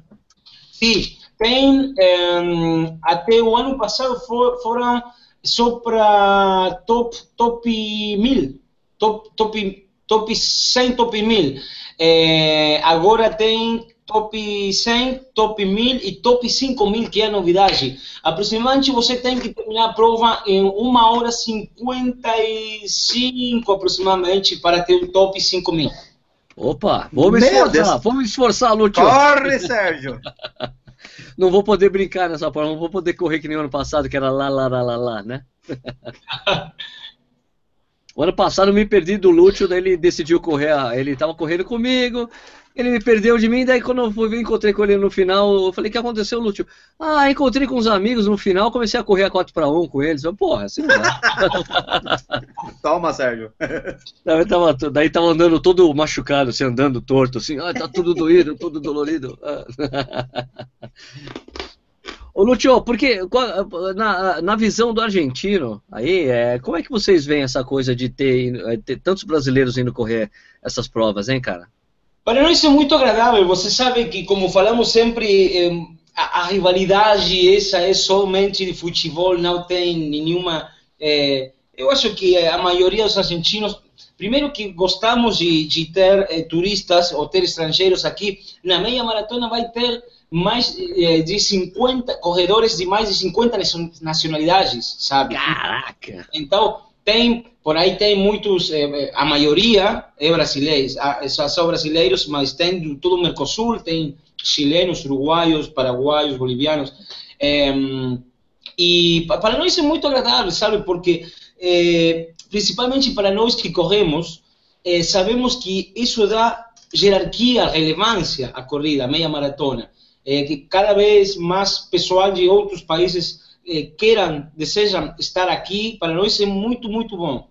Sim, tem eh, até o ano passado for, foram só para top top mil, top top top 100, top 1000. Eh, agora tem top 100, top 1000 e top 5000, que é a novidade. Aproximadamente você tem que terminar a prova em 1 hora e 55 aproximadamente para ter o top 5000. Opa, vamos esforçar, vamos me esforçar, Lúcio. Corre, Sérgio! [laughs] Não vou poder brincar nessa prova, não vou poder correr que nem o ano passado, que era lá, lá, lá, lá, lá, né? [laughs] O ano passado eu me perdi do Lúcio, daí ele decidiu correr, ele tava correndo comigo, ele me perdeu de mim, daí quando eu fui, encontrei com ele no final, eu falei, o que aconteceu, Lúcio? Ah, encontrei com os amigos no final, comecei a correr a 4 para 1 com eles. Eu, Porra, assim não dá. [laughs] Toma, Sérgio. [laughs] daí, tava, daí tava andando todo machucado, assim, andando torto, assim, ah, tá tudo doído, tudo dolorido. [laughs] Ô Lúcio, porque na, na visão do argentino, aí, é, como é que vocês veem essa coisa de ter, eh, ter tantos brasileiros indo correr essas provas, hein, cara? Para nós é muito agradável. Você sabe que, como falamos sempre, a, a rivalidade essa é somente de futebol, não tem nenhuma. eh, eu acho que a maioria dos argentinos, primeiro que gostamos de, de ter eh, turistas ou ter estrangeiros aqui, na meia maratona vai ter mais eh, de 50 corredores de mais de 50 nacion- nacionalidades, sabe? Caraca! Então, tem, por aí tem muitos, eh, a maioria é brasileiros, ah, são brasileiros, mas tem todo o Mercosul, tem chilenos, uruguaios, paraguaios, bolivianos. E para nós é muito agradável, sabe? Porque, é, principalmente para nós que corremos, sabemos que isso dá jerarquia, relevância à corrida, à meia maratona. Que cada vez mais pessoal de outros países queiram, desejam estar aqui, para nós é muito, muito bom.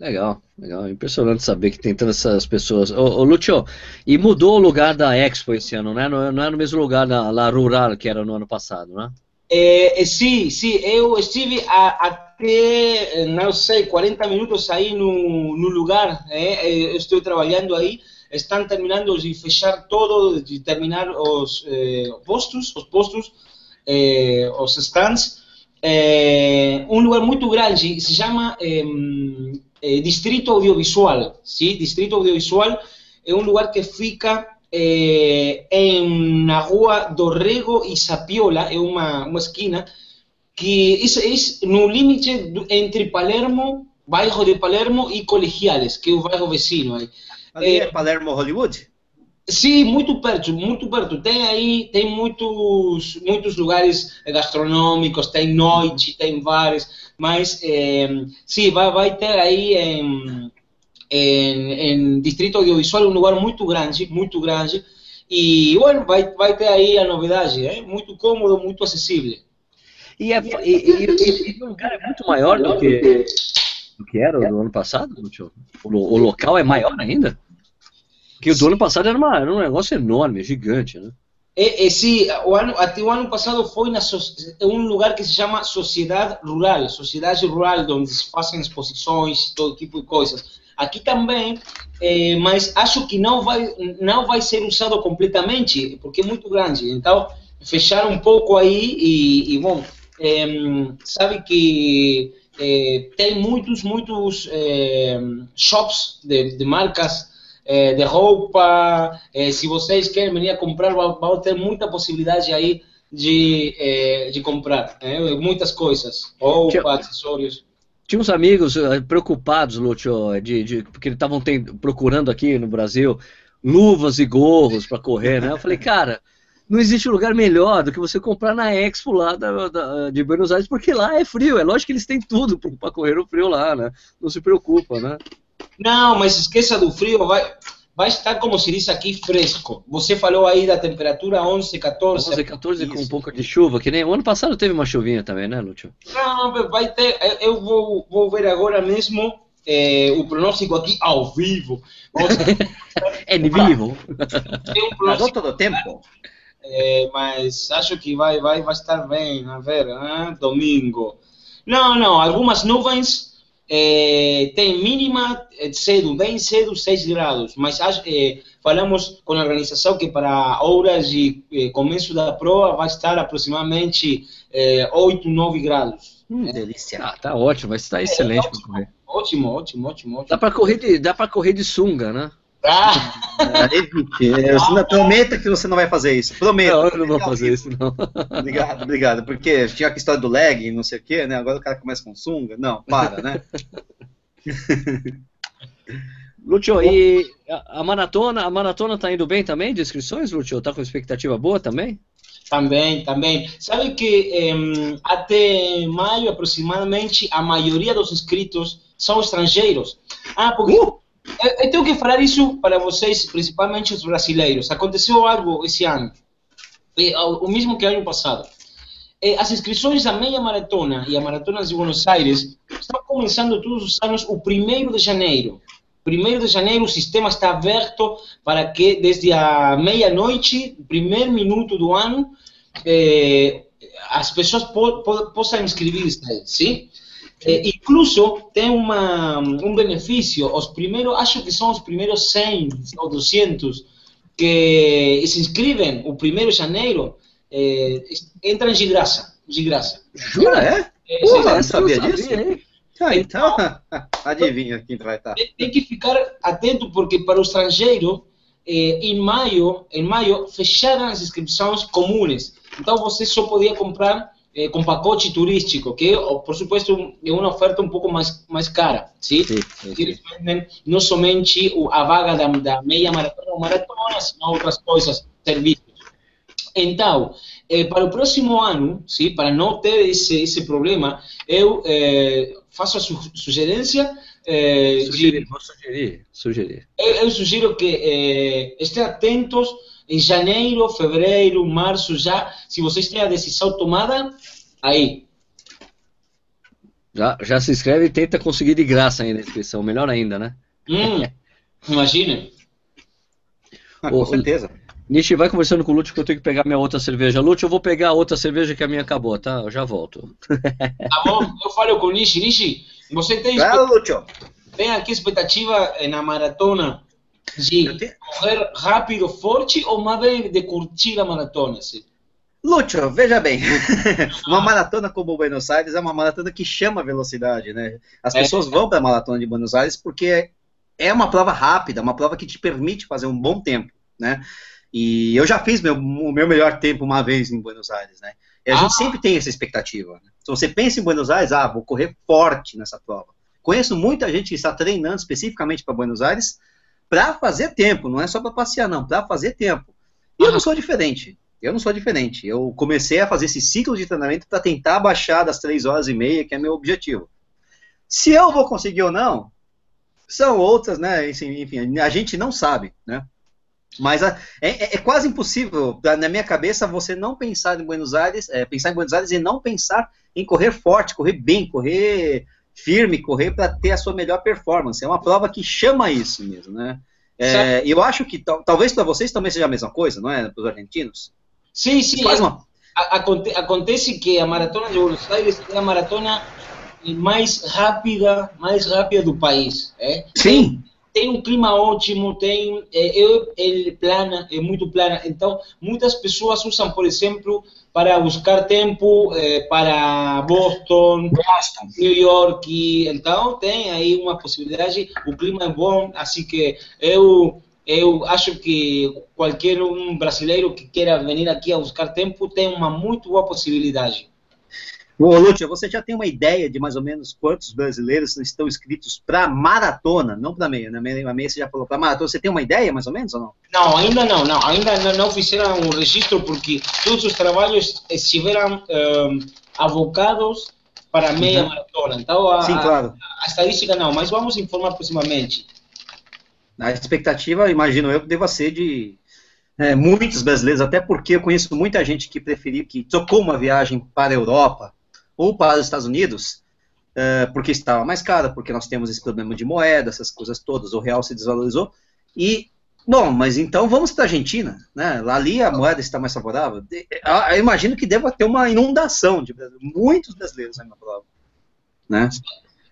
Legal, legal. Impressionante saber que tem tantas essas pessoas. Ô, ô Lúcio, e mudou o lugar da Expo esse ano, né? Não, não é no mesmo lugar da La Rural que era no ano passado, né? É, sim, sim. Eu estive a, até, não sei, 40 minutos aí no, no lugar. É, eu estou trabalhando aí. Estão terminando de fechar todo, de terminar os eh, postos, os postos, eh, os stands. É, um lugar muito grande, se chama eh, Distrito Audiovisual, ¿sí? Distrito Audiovisual é um lugar que fica eh, em, na rua Dorrego e Sapiola, é uma, uma esquina, que é, é no limite entre Palermo, bairro de Palermo e Colegiales, que é o bairro vecino aí. Ali é, é Palermo Hollywood? Sim, muito perto, muito perto. Tem aí, tem muitos, muitos lugares gastronômicos, tem noite, tem bares, mas é, sim, vai, vai ter aí em, em, em Distrito Audiovisual um lugar muito grande, muito grande, e, bueno, vai, vai ter aí a novidade, é muito cômodo, muito acessível. E, é, e, e, e o lugar é muito maior do que, do que era do ano passado, o, o local é maior ainda? Porque o do ano passado era, uma, era um negócio enorme, gigante, né? É, é, sim, o ano, até o ano passado foi na um lugar que se chama Sociedade Rural, Sociedade Rural, onde se fazem exposições, todo tipo de coisas. Aqui também, é, mas acho que não vai, não vai ser usado completamente, porque é muito grande. Então, fecharam um pouco aí e, e bom, é, sabe que é, tem muitos, muitos é, shops de, de marcas é, de roupa. É, se vocês querem venir a comprar, vão ter muita possibilidade aí de, é, de comprar. Né? Muitas coisas, roupa, tinha, acessórios. Tinha uns amigos eh, preocupados, Lúcio, de, de, porque eles estavam procurando aqui no Brasil luvas e gorros para correr, né? Eu falei, [laughs] cara, não existe lugar melhor do que você comprar na Expo lá da, da, de Buenos Aires, porque lá é frio. É lógico que eles têm tudo para correr o frio lá, né? Não se preocupa, né? Não, mas esqueça do frio, vai, vai estar, como se diz aqui, fresco. Você falou aí da temperatura 11, 14. 11, 14 com um pouco de chuva, que nem o ano passado teve uma chuvinha também, né, Lúcio? Não, vai ter, eu vou, vou ver agora mesmo é, o pronóstico aqui ao vivo. [laughs] é vivo. Tem um pronóstico do tempo. É, mas acho que vai, vai, vai estar bem, a ver, hein? domingo. Não, não, algumas nuvens é, tem mínima eh, cedo, bem cedo, 6 graus, mas é, falamos com a organização que para horas de é, começo da prova vai estar aproximadamente é, 8, 9 graus. Hum, delícia. Ah, tá ótimo, vai estar excelente para correr. Ótimo, ótimo, ótimo, ótimo. Dá para correr de, dá para correr de sunga, né? Ah! É, você prometa que você não vai fazer isso. Prometa. Não, eu não vou fazer isso, não. Obrigado, obrigado. Porque tinha a história do leg e não sei o quê, né? Agora o cara começa com sunga. Não, para, né? [laughs] Lúcio, e a, a, maratona, a maratona tá indo bem também de inscrições, Lúcio? Tá com expectativa boa também? Também, também. Sabe que um, até maio aproximadamente a maioria dos inscritos são estrangeiros. Ah, porque uh! Eu tenho que falar isso para vocês, principalmente os brasileiros. Aconteceu algo esse ano, o mesmo que ano passado. As inscrições da meia maratona e a maratona de Buenos Aires estão começando todos os anos o 1 de janeiro. 1 de janeiro o sistema está aberto para que desde a meia-noite, primeiro minuto do ano, eh, as pessoas po po possam inscrever-se, sim? É, incluso tem uma, um benefício, os primeiros, acho que são os primeiros 100 ou 200 que se inscrevem o 1 de janeiro, é, entram de graça, de graça. Jura, é? é Porra, não sabia disso? Ah, então, [laughs] adivinha quem vai estar. Tem que ficar atento, porque para o estrangeiro, em maio, em maio fecharam as inscrições comuns. Então você só podia comprar eh, com pacote turístico, que por supuesto é uma oferta um pouco mais, mais cara, sim? sim, sim, sim. Eles vendem não somente a vaga da, da meia maratona ou maratona, senão outras coisas, serviços. Então, eh, para o próximo ano, sim, para não ter esse, esse problema, eu eh, faço a su sugerência eh, Sugerir, vou sugerir, sugerir. eu, eu sugiro que eh, estejam atentos em janeiro, fevereiro, março já, se vocês têm a decisão tomada, aí. Já, já se inscreve e tenta conseguir de graça aí na inscrição, melhor ainda, né? Hum, imagine. Ah, com certeza. Nishi, vai conversando com o Lúcio que eu tenho que pegar minha outra cerveja. Lúcio, eu vou pegar a outra cerveja que a minha acabou, tá? Eu já volto. Tá bom? Eu falo com o Nishi. Nishi, você tem, Claro, Lúcio. tem aqui expectativa na maratona tenho- correr rápido, forte ou mais bem de curtir a maratona? Assim? Lúcio, veja bem, [laughs] uma maratona como Buenos Aires é uma maratona que chama velocidade, né? As É. pessoas vão para a maratona de Buenos Aires porque é uma prova rápida, uma prova que te permite fazer um bom tempo, né? E eu já fiz meu, o meu melhor tempo uma vez em Buenos Aires, né? E a Ah. gente sempre tem essa expectativa. Né? Se você pensa em Buenos Aires, ah, vou correr forte nessa prova. Conheço muita gente que está treinando especificamente para Buenos Aires para fazer tempo, não é só para passear, não, para fazer tempo. E eu não sou diferente. Eu não sou diferente. Eu comecei a fazer esse ciclo de treinamento para tentar baixar das três horas e meia, que é meu objetivo. Se eu vou conseguir ou não, são outras, né? Enfim, a gente não sabe, né? Mas a- é, é- é quase impossível, pra- na minha cabeça, você não pensar em Buenos Aires, é, pensar em Buenos Aires e não pensar em correr forte, correr bem, correr firme, correr para ter a sua melhor performance. É uma prova que chama isso mesmo, né? É, eu acho que tal- talvez para vocês também seja a mesma coisa, não é? Para os argentinos. Sim, sim. Faz uma, aconte- acontece que a maratona de Buenos Aires é a maratona mais rápida, mais rápida do país. É? Sim. Tem um clima ótimo, tem é, é, é plana, é muito plana. Então, muitas pessoas usam, por exemplo, para buscar tempo eh, para Boston, New York. Então, tem aí uma possibilidade. O clima é bom, assim que eu eu acho que qualquer um brasileiro que queira vir aqui a buscar tempo tem uma muito boa possibilidade. Ô, Lúcio, você já tem uma ideia de mais ou menos quantos brasileiros estão inscritos para maratona, não para meia, né? Na meia você já falou para maratona. Você tem uma ideia mais ou menos ou não? Não, ainda não, não, ainda não, não fizeram o registro porque todos os trabalhos estiveram eh, avocados para a meia Uhum. maratona. Então, a, Sim, claro. a estadística não, mas vamos informar proximamente. A expectativa, imagino eu, que deva ser de é, muitos brasileiros, até porque eu conheço muita gente que preferiu, que trocou uma viagem para a Europa ou para os Estados Unidos, é, porque estava mais cara, porque nós temos esse problema de moeda, essas coisas todas, o real se desvalorizou. E, bom, mas então vamos para a Argentina, né? Lá ali a moeda está mais favorável. Eu imagino que deva ter uma inundação de muitos brasileiros na prova. Né?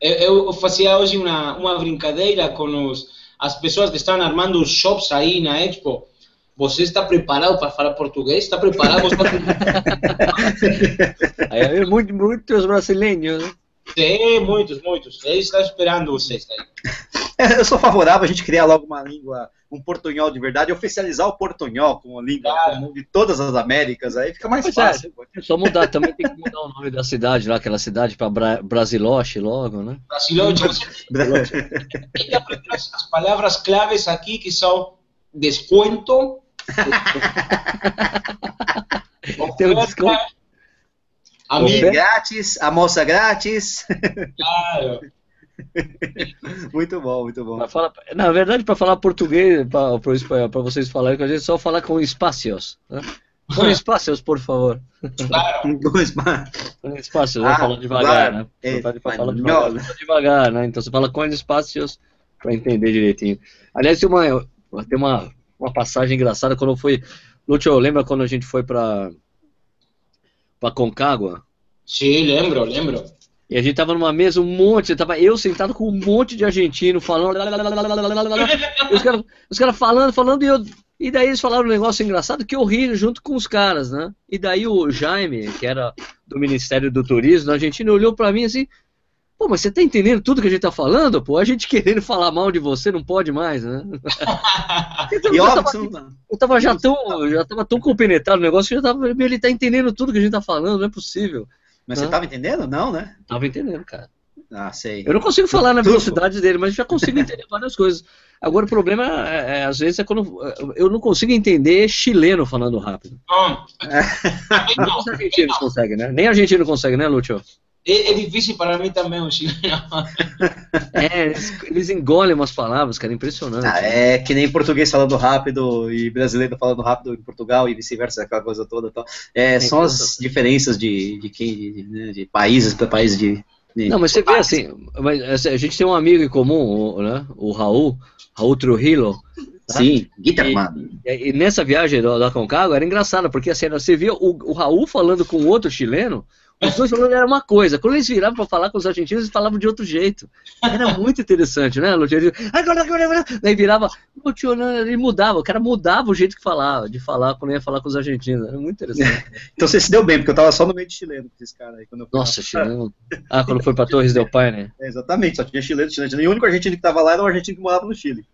Eu, fazia hoje uma, uma brincadeira com os, as pessoas que estão armando os shops aí na Expo. Você está preparado para falar português? Está preparado? Você está... [laughs] Aí, é muito, muitos brasileiros, né? Sim, muitos, muitos. Eles estão esperando vocês aí. É, Eu sou favorável a gente criar logo uma língua, um portunhol de verdade, oficializar o portunhol como língua Claro. comum de todas as Américas, aí fica mais Pois é. fácil. É só mudar, também tem que mudar o nome da cidade lá, aquela cidade para Bra Brasiloche logo, né? Brasilete, você tem que aprender as as palavras claves aqui, que são desconto, [laughs] Tem um desconto. amigo, grátis, almoça grátis. claro. [laughs] muito bom, muito bom. Falar- na verdade, para falar português, para vocês falarem com a gente, só falar com espaços. Né? Com [laughs] espaços, por favor. claro. Dois ma- Com espaços, Ah, vamos falar devagar, claro. né? É, falar devagar, devagar, né? Então você fala com espaços para entender direitinho. Aliás, tem uma, tem uma, uma passagem engraçada quando eu fui. Lúcio, lembra quando a gente foi para para Concagua? Sim, lembro, lembro. E a gente tava numa mesa, um monte, tava eu sentado com um monte de argentino falando. Os caras os cara falando, falando, e, eu, e daí eles falaram um negócio engraçado que eu ri junto com os caras, né? E daí o Jaime, que era do Ministério do Turismo na Argentina, olhou pra mim assim. Pô, mas você tá entendendo tudo que a gente tá falando? Pô, a gente querendo falar mal de você não pode mais, né? [laughs] E eu, óbvio, tava, não- eu tava já tão, já tava tão compenetrado no negócio que eu já tava, meu, ele tá entendendo tudo que a gente tá falando, não é possível. mas você Não. estava entendendo? Não, né? Tava entendendo, cara. Ah, sei. Eu não consigo falar na velocidade dele, mas já consigo entender [laughs] várias coisas. Agora o problema, é, é, às vezes, é quando eu não consigo entender chileno falando rápido. Ah, Nem os argentinos conseguem, né? Nem argentino consegue, né, Lúcio? É, é difícil para mim também, o chileno. [laughs] É, eles, eles engolem umas palavras, cara, impressionante. Ah, é que nem português falando rápido e brasileiro falando rápido em Portugal e vice-versa, aquela coisa toda. Tal. É, são as diferenças de, de, quem, de, né, de países para países de, de- Não, mas você vê assim, mas, assim, a gente tem um amigo em comum, o- né? O Raul, Raul Trujillo. tá? Sim, Guitarman. E, e nessa viagem do, da Concagua era engraçado, porque assim, você via o, o Raul falando com outro chileno, os dois falando era uma coisa. Quando eles viravam para falar com os argentinos, eles falavam de outro jeito. Era muito interessante, né. Daí virava, ele mudava, o cara mudava o jeito que falava, de falar quando ia falar com os argentinos. Era muito interessante. [laughs] Então você se deu bem, porque eu tava só no meio de chileno com esse cara aí. Quando eu Nossa, chileno. Ah, quando foi para Torres del Paine. É, exatamente, só tinha chileno, chileno. E o único argentino que tava lá era um argentino que morava no Chile.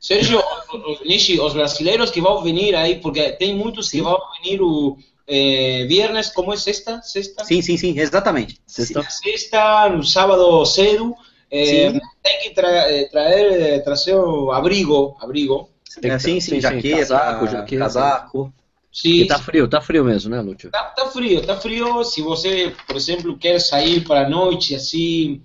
Sérgio, o- o- Nishi, os brasileiros que vão vir aí, porque tem muitos que vão vir o eh, viernes, como é sexta? Sexta? Sim, sim, sim, exatamente. Sexta- Sexta, no sábado cedo, eh, tem que tra eh, trazer, eh, trazer o abrigo, abrigo. Que É, sim, sim, jaqueta, casaco, jaqueta. casaco. Sim, Porque tá frio, tá frio mesmo, né, Lúcio? Tá, tá frio, tá frio. Se você, por exemplo, quer sair para a noite, assim,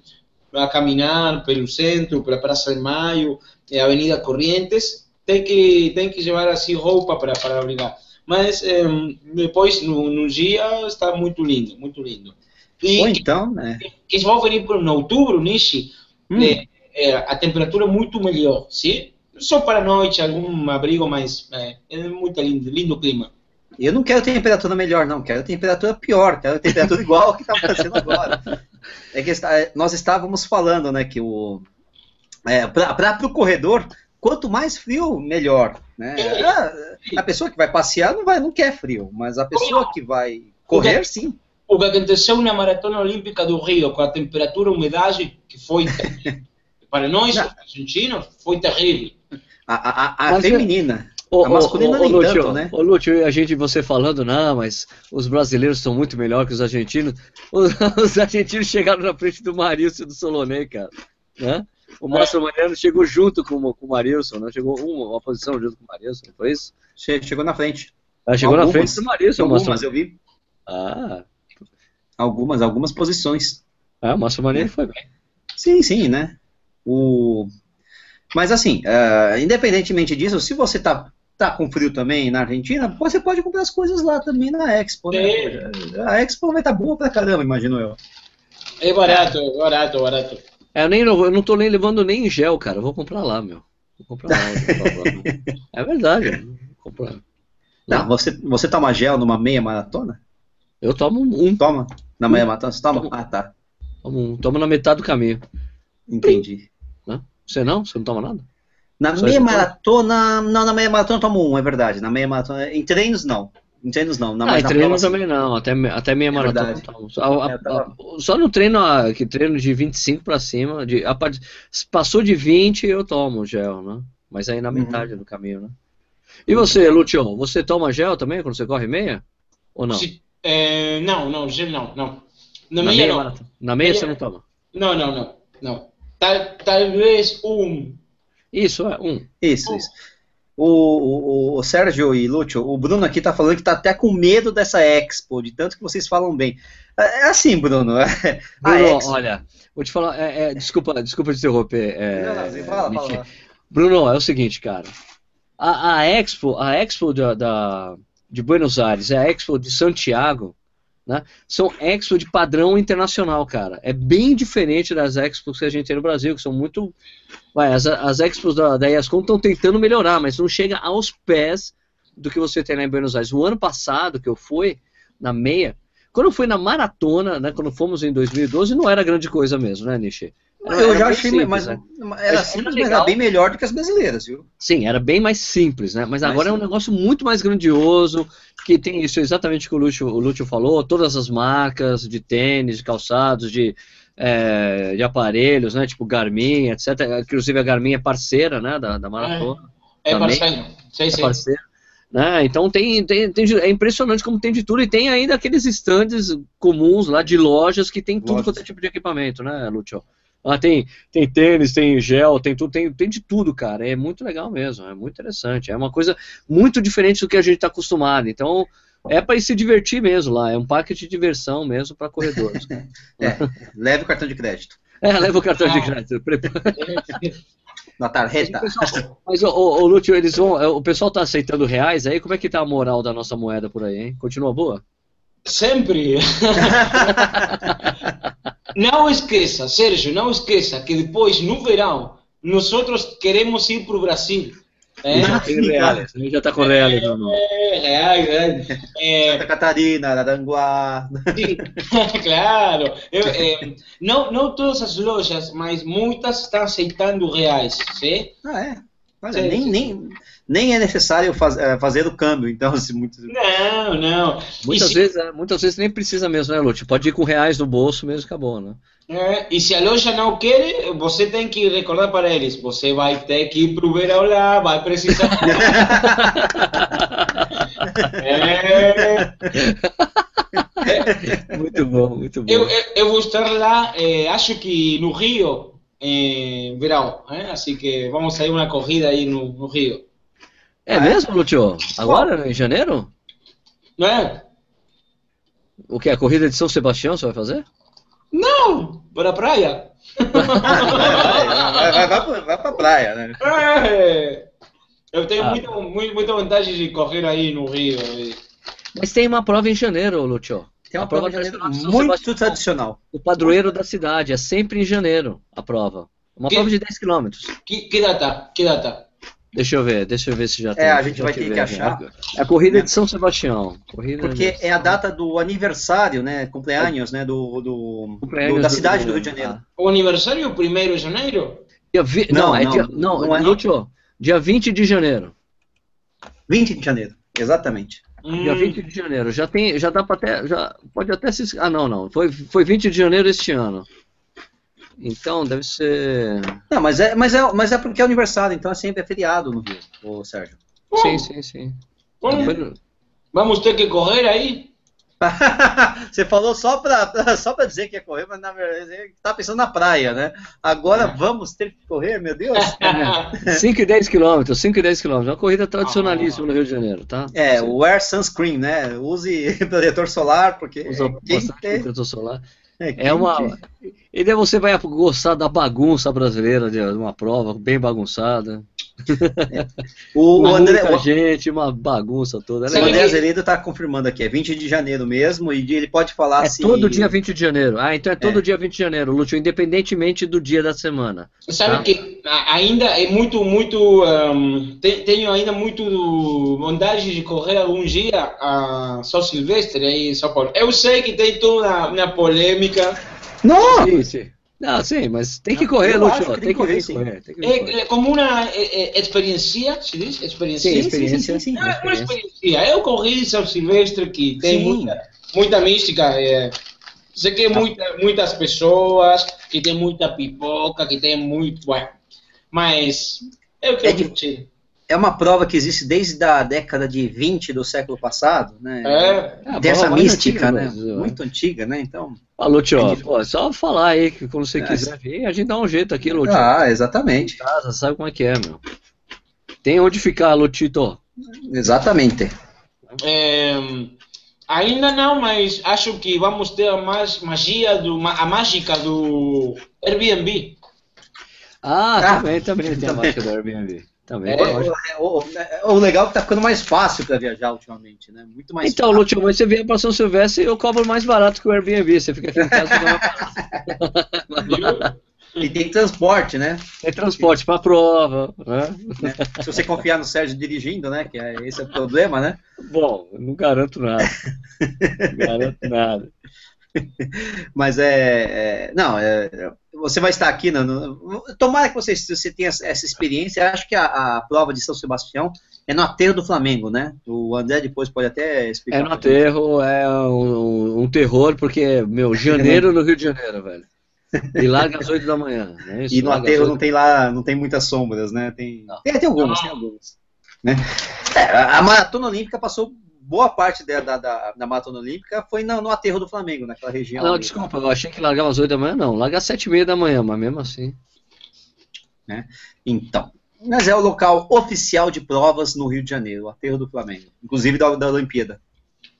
a caminhar pelo centro, pela Praça de Maio, eh, Avenida Corrientes, tem que, tem que levar assim roupa para, para abrigar. Mas em, depois, no, no dia, está muito lindo, muito lindo. E Ou então, né? que vão vir por outubro, Nishi, Hum. eh, eh, a temperatura é muito melhor, sim? Só para a noite, algum abrigo, mas eh, é muito lindo, lindo clima. Eu não quero temperatura melhor, não. Quero temperatura pior. Quero temperatura igual ao que está fazendo agora. É que nós estávamos falando, né, que o é, para o corredor, quanto mais frio, melhor. Né? A, a pessoa que vai passear não vai, não quer frio, mas a pessoa que vai correr, sim. O que aconteceu na Maratona Olímpica do Rio, com a temperatura e umidade, que foi [laughs] para nós, Não. argentinos, foi terrível. A, a, a- é- feminina. Ô, A masculina ô, nem Lúcio, tanto, né? Ô, Lúcio, a gente, você falando, não, mas os brasileiros são muito melhores que os argentinos. Os, [laughs] os argentinos chegaram na frente do e do Solonei, cara. Né? O Márcio Mariano chegou junto com, o- com o Marilson, né? Chegou uma, uma posição junto com o Marilson, não foi isso? Che- Chegou na frente. Ah, chegou na Algumas. frente do Marilson, o Márcio Algumas, eu vi. Ah, Algumas, algumas posições. ah, o Márcio Mariano foi bem. Sim, sim, né? O... Mas assim, ah, independentemente disso, se você tá, tá com frio também na Argentina, você pode comprar as coisas lá também na Expo, né? É. A Expo vai estar boa pra caramba, imagino eu. É barato, é barato, barato. É, eu, nem, eu não tô nem levando nem gel, cara. Eu vou comprar lá, meu. Vou comprar lá. vou comprar lá. É verdade. vou comprar. Não, você, você toma gel numa meia maratona? Eu tomo um, Toma. Na meia maratona? Você toma? Tomo. Ah, tá. tomo um. Tomo na metade do caminho. Entendi. Né? Você não? Você não toma nada? Na Só meia maratona. Não, na meia maratona eu tomo um, é verdade. Na meia maratona. Em treinos, não. Em treinos, não. Na, ah, na treino prova, também não, até, até meia maratona verdade. não tomo. Só, a- É, a- só no treino, ah, que treino de 25 pra cima, de, a passou de 20 eu tomo gel, né? Mas aí na Uhum. metade do caminho, né? E você, Lúcio, você toma gel também quando você corre meia? Ou não? Se- eh, não, não, gel não, não. Na, na meia não. maratona? Na meia Meia- você não toma? Não, não, não, não. Tal, talvez um. Isso, é, um. Isso, isso. O, o, o Sérgio e Lúcio, o Bruno aqui tá falando que tá até com medo dessa Expo, de tanto que vocês falam bem. É é assim, Bruno. [laughs] A Bruno, Expo. olha, vou te falar, é, é, desculpa, desculpa te interromper. é, Não, não, fala, fala. Bruno, é o seguinte, cara. A, a Expo, a Expo da, da- de Buenos Aires a Expo de Santiago, né, são Expo de padrão internacional, cara. É bem diferente das Expos que a gente tem no Brasil, que são muito. As, as Expos da, da ESCOM estão tentando melhorar, mas não chega aos pés do que você tem lá em Buenos Aires. O ano passado que eu fui, na meia, quando eu fui na maratona, né, quando fomos em 2012, não era grande coisa mesmo, né, Nishi? Eu era já achei, simples, mas, né? era Mas era simples, mas era bem melhor do que as brasileiras, viu? Sim, era bem mais simples, né? Mas Mais agora é um simples. negócio muito mais grandioso, que tem isso exatamente o que o Lúcio, o Lúcio falou, todas as marcas de tênis, de calçados, de, é, de aparelhos, né? Tipo Garmin, etc. Inclusive a Garmin é parceira, né? Da, da maratona, É Também. parceiro. Sim, é sim. parceira. Né? Então tem, tem, tem é impressionante como tem de tudo e tem ainda aqueles estandes comuns lá de lojas que tem tudo Lojas. quanto é tipo de equipamento, né, Lúcio? Ah, tem, tem tênis, tem gel, tem tudo, tem, tem de tudo, cara. É muito legal mesmo, é muito interessante. É uma coisa muito diferente do que a gente está acostumado. Então, é para se divertir mesmo lá. É um parque de diversão mesmo para corredores. [laughs] é, leve o cartão de crédito. É, leva o cartão de crédito. [laughs] Na tarjeta. Mas, o, o, o Lúcio, eles vão. É, o pessoal tá aceitando reais aí? Como é que tá a moral da nossa moeda por aí, hein? Continua boa? Sempre. [laughs] não esqueça, Sérgio, não esqueça que depois, no verão, nós queremos ir para o Brasil. É, já tem reais, já está com reais não. É, reais, reais. É, [laughs] Santa Catarina, Aranguá. Sim, [laughs] claro. Eu, é, não, não todas as lojas, mas muitas estão aceitando reais, sim? Ah, é? Olha, sim, nem, sim. nem, nem é necessário faz, é, fazer o câmbio, então, [laughs] assim, muito... Não, não. Muitas, se... vezes, é, muitas vezes nem precisa mesmo, né, Lute? Pode ir com reais no bolso mesmo, acabou, né? É, e se a loja não quer, você tem que recordar para eles, você vai ter que ir para o verão lá, vai precisar... [laughs] é... [laughs] Muito bom, muito bom. Eu, eu, eu vou estar lá, é, acho que no Rio, em verão, é? assim que vamos sair uma corrida aí no, no Rio. É mesmo, Lúcio? Agora, em janeiro? Não é? O que? A corrida de São Sebastião você vai fazer? Não, para a praia. [laughs] vai, vai, vai, vai para a praia, né? É. Eu tenho ah. muita, muita, muita vantagem de correr aí no Rio. Mas tem uma prova em janeiro, Lúcio. Tem uma a prova, prova de janeiro muito tradicional. O padroeiro da cidade, é sempre em janeiro a prova. Uma que, prova de 10 km. Que, que data? Que data? Deixa eu ver, deixa eu ver se já é, tem. É, a gente vai ter ver, que achar. É a corrida de São Sebastião. Porque é a data do aniversário, né? Cumpleaños, né? Do, do, do da cidade do, Rio de Janeiro. O aniversário é o 1 de janeiro? Dia vi... não, não, é dia... não, não é dia 20 de janeiro. 20 de janeiro, exatamente. Hum. Dia 20 de janeiro. Já tem, já dá para até, já pode até se Ah, não, não. Foi foi 20 de janeiro este ano. Então, deve ser. Não, mas é, mas é, mas é porque é aniversário, então é sempre é feriado no Rio, ô Sérgio. Sim, sim, sim. Bom, vamos ter que correr aí? [laughs] Você falou só para [laughs] só pra dizer que ia correr, mas na verdade você tá pensando na praia, né? Agora é. vamos ter que correr, meu Deus. [laughs] 5 e 10 quilômetros, 5 e 10 quilômetros. Uma corrida tradicionalíssima no Rio de Janeiro, tá? É, wear sunscreen, né? Use protetor solar, porque. Usa tem... protetor solar. É, é uma. E daí você vai gostar da bagunça brasileira de uma prova bem bagunçada. [laughs] O, o André, muita gente, uma bagunça toda. O André Azevedo está confirmando aqui, é 20 de janeiro mesmo, e ele pode falar é se... todo dia 20 de janeiro. Ah, então é todo é. dia 20 de janeiro, Lúcio, independentemente do dia da semana. Sabe tá? que ainda é muito, muito. Um, tenho ainda muito vontade de correr algum dia a São Silvestre aí em São Paulo. Eu sei que tem toda uma, uma polêmica. Não! Sim, sim. Não, sim, mas tem que correr, Lúcio. Tem, tem, que correr, sim. correr, tem que correr. É, como uma é, é, experiência, se diz? Experiência? Sim, experiência. Sim, sim, sim, é uma experiência. Eu corri São Silvestre, que tem muita, muita mística. É, sei que muita, muitas pessoas, que tem muita pipoca, que tem muito... Bueno, mas eu quero é curtir é uma prova que existe desde a década de 20 do século passado, né? É, é Tem essa mística, antiga, né? Brasil, muito é. antiga, né? Então. Falou, tio, pô, só falar aí que quando você é. quiser vir, a gente dá um jeito aqui, Lutito. Ah, exatamente. Casa, sabe como é que é, meu. Tem onde ficar, Lutito. Exatamente. É, ainda não, mas acho que vamos ter a mais magia do a mágica do Airbnb. Ah, ah também, também tem a mágica do [laughs] Airbnb. Também. É, o, o, o, legal é que tá ficando mais fácil para viajar ultimamente, né? Muito mais Então, Lúcio, mas você vier para São Silvestre eu cobro mais barato que o Airbnb. Você fica aqui em casa [laughs] E tem transporte, né? Tem transporte para prova. Né? É. Se você confiar no Sérgio dirigindo, né? Que é, esse é o problema, né? Bom, não garanto nada. não garanto nada. [laughs] Mas é, é não, é, você vai estar aqui. No, no, tomara que você, você tenha essa experiência. Acho que a, a, prova de São Sebastião é no aterro do Flamengo, né? O André depois pode até explicar. É no aterro, é um, um, terror, porque, meu, janeiro no Rio de Janeiro, velho. E larga às 8 da manhã. Né? Isso, e no aterro não tem lá, não tem muitas sombras, né? Tem, tem, tem algumas, tem algumas. Né? É, a Maratona Olímpica passou boa parte da, da, da, da Maratona Olímpica foi no, no aterro do Flamengo, naquela região. Não, ali. desculpa, eu achei que largava às 8 da manhã, não. Larga às 7 e meia da manhã, mas mesmo assim. Então. Mas é o local oficial de provas no Rio de Janeiro, o aterro do Flamengo. Inclusive da, da Olimpíada.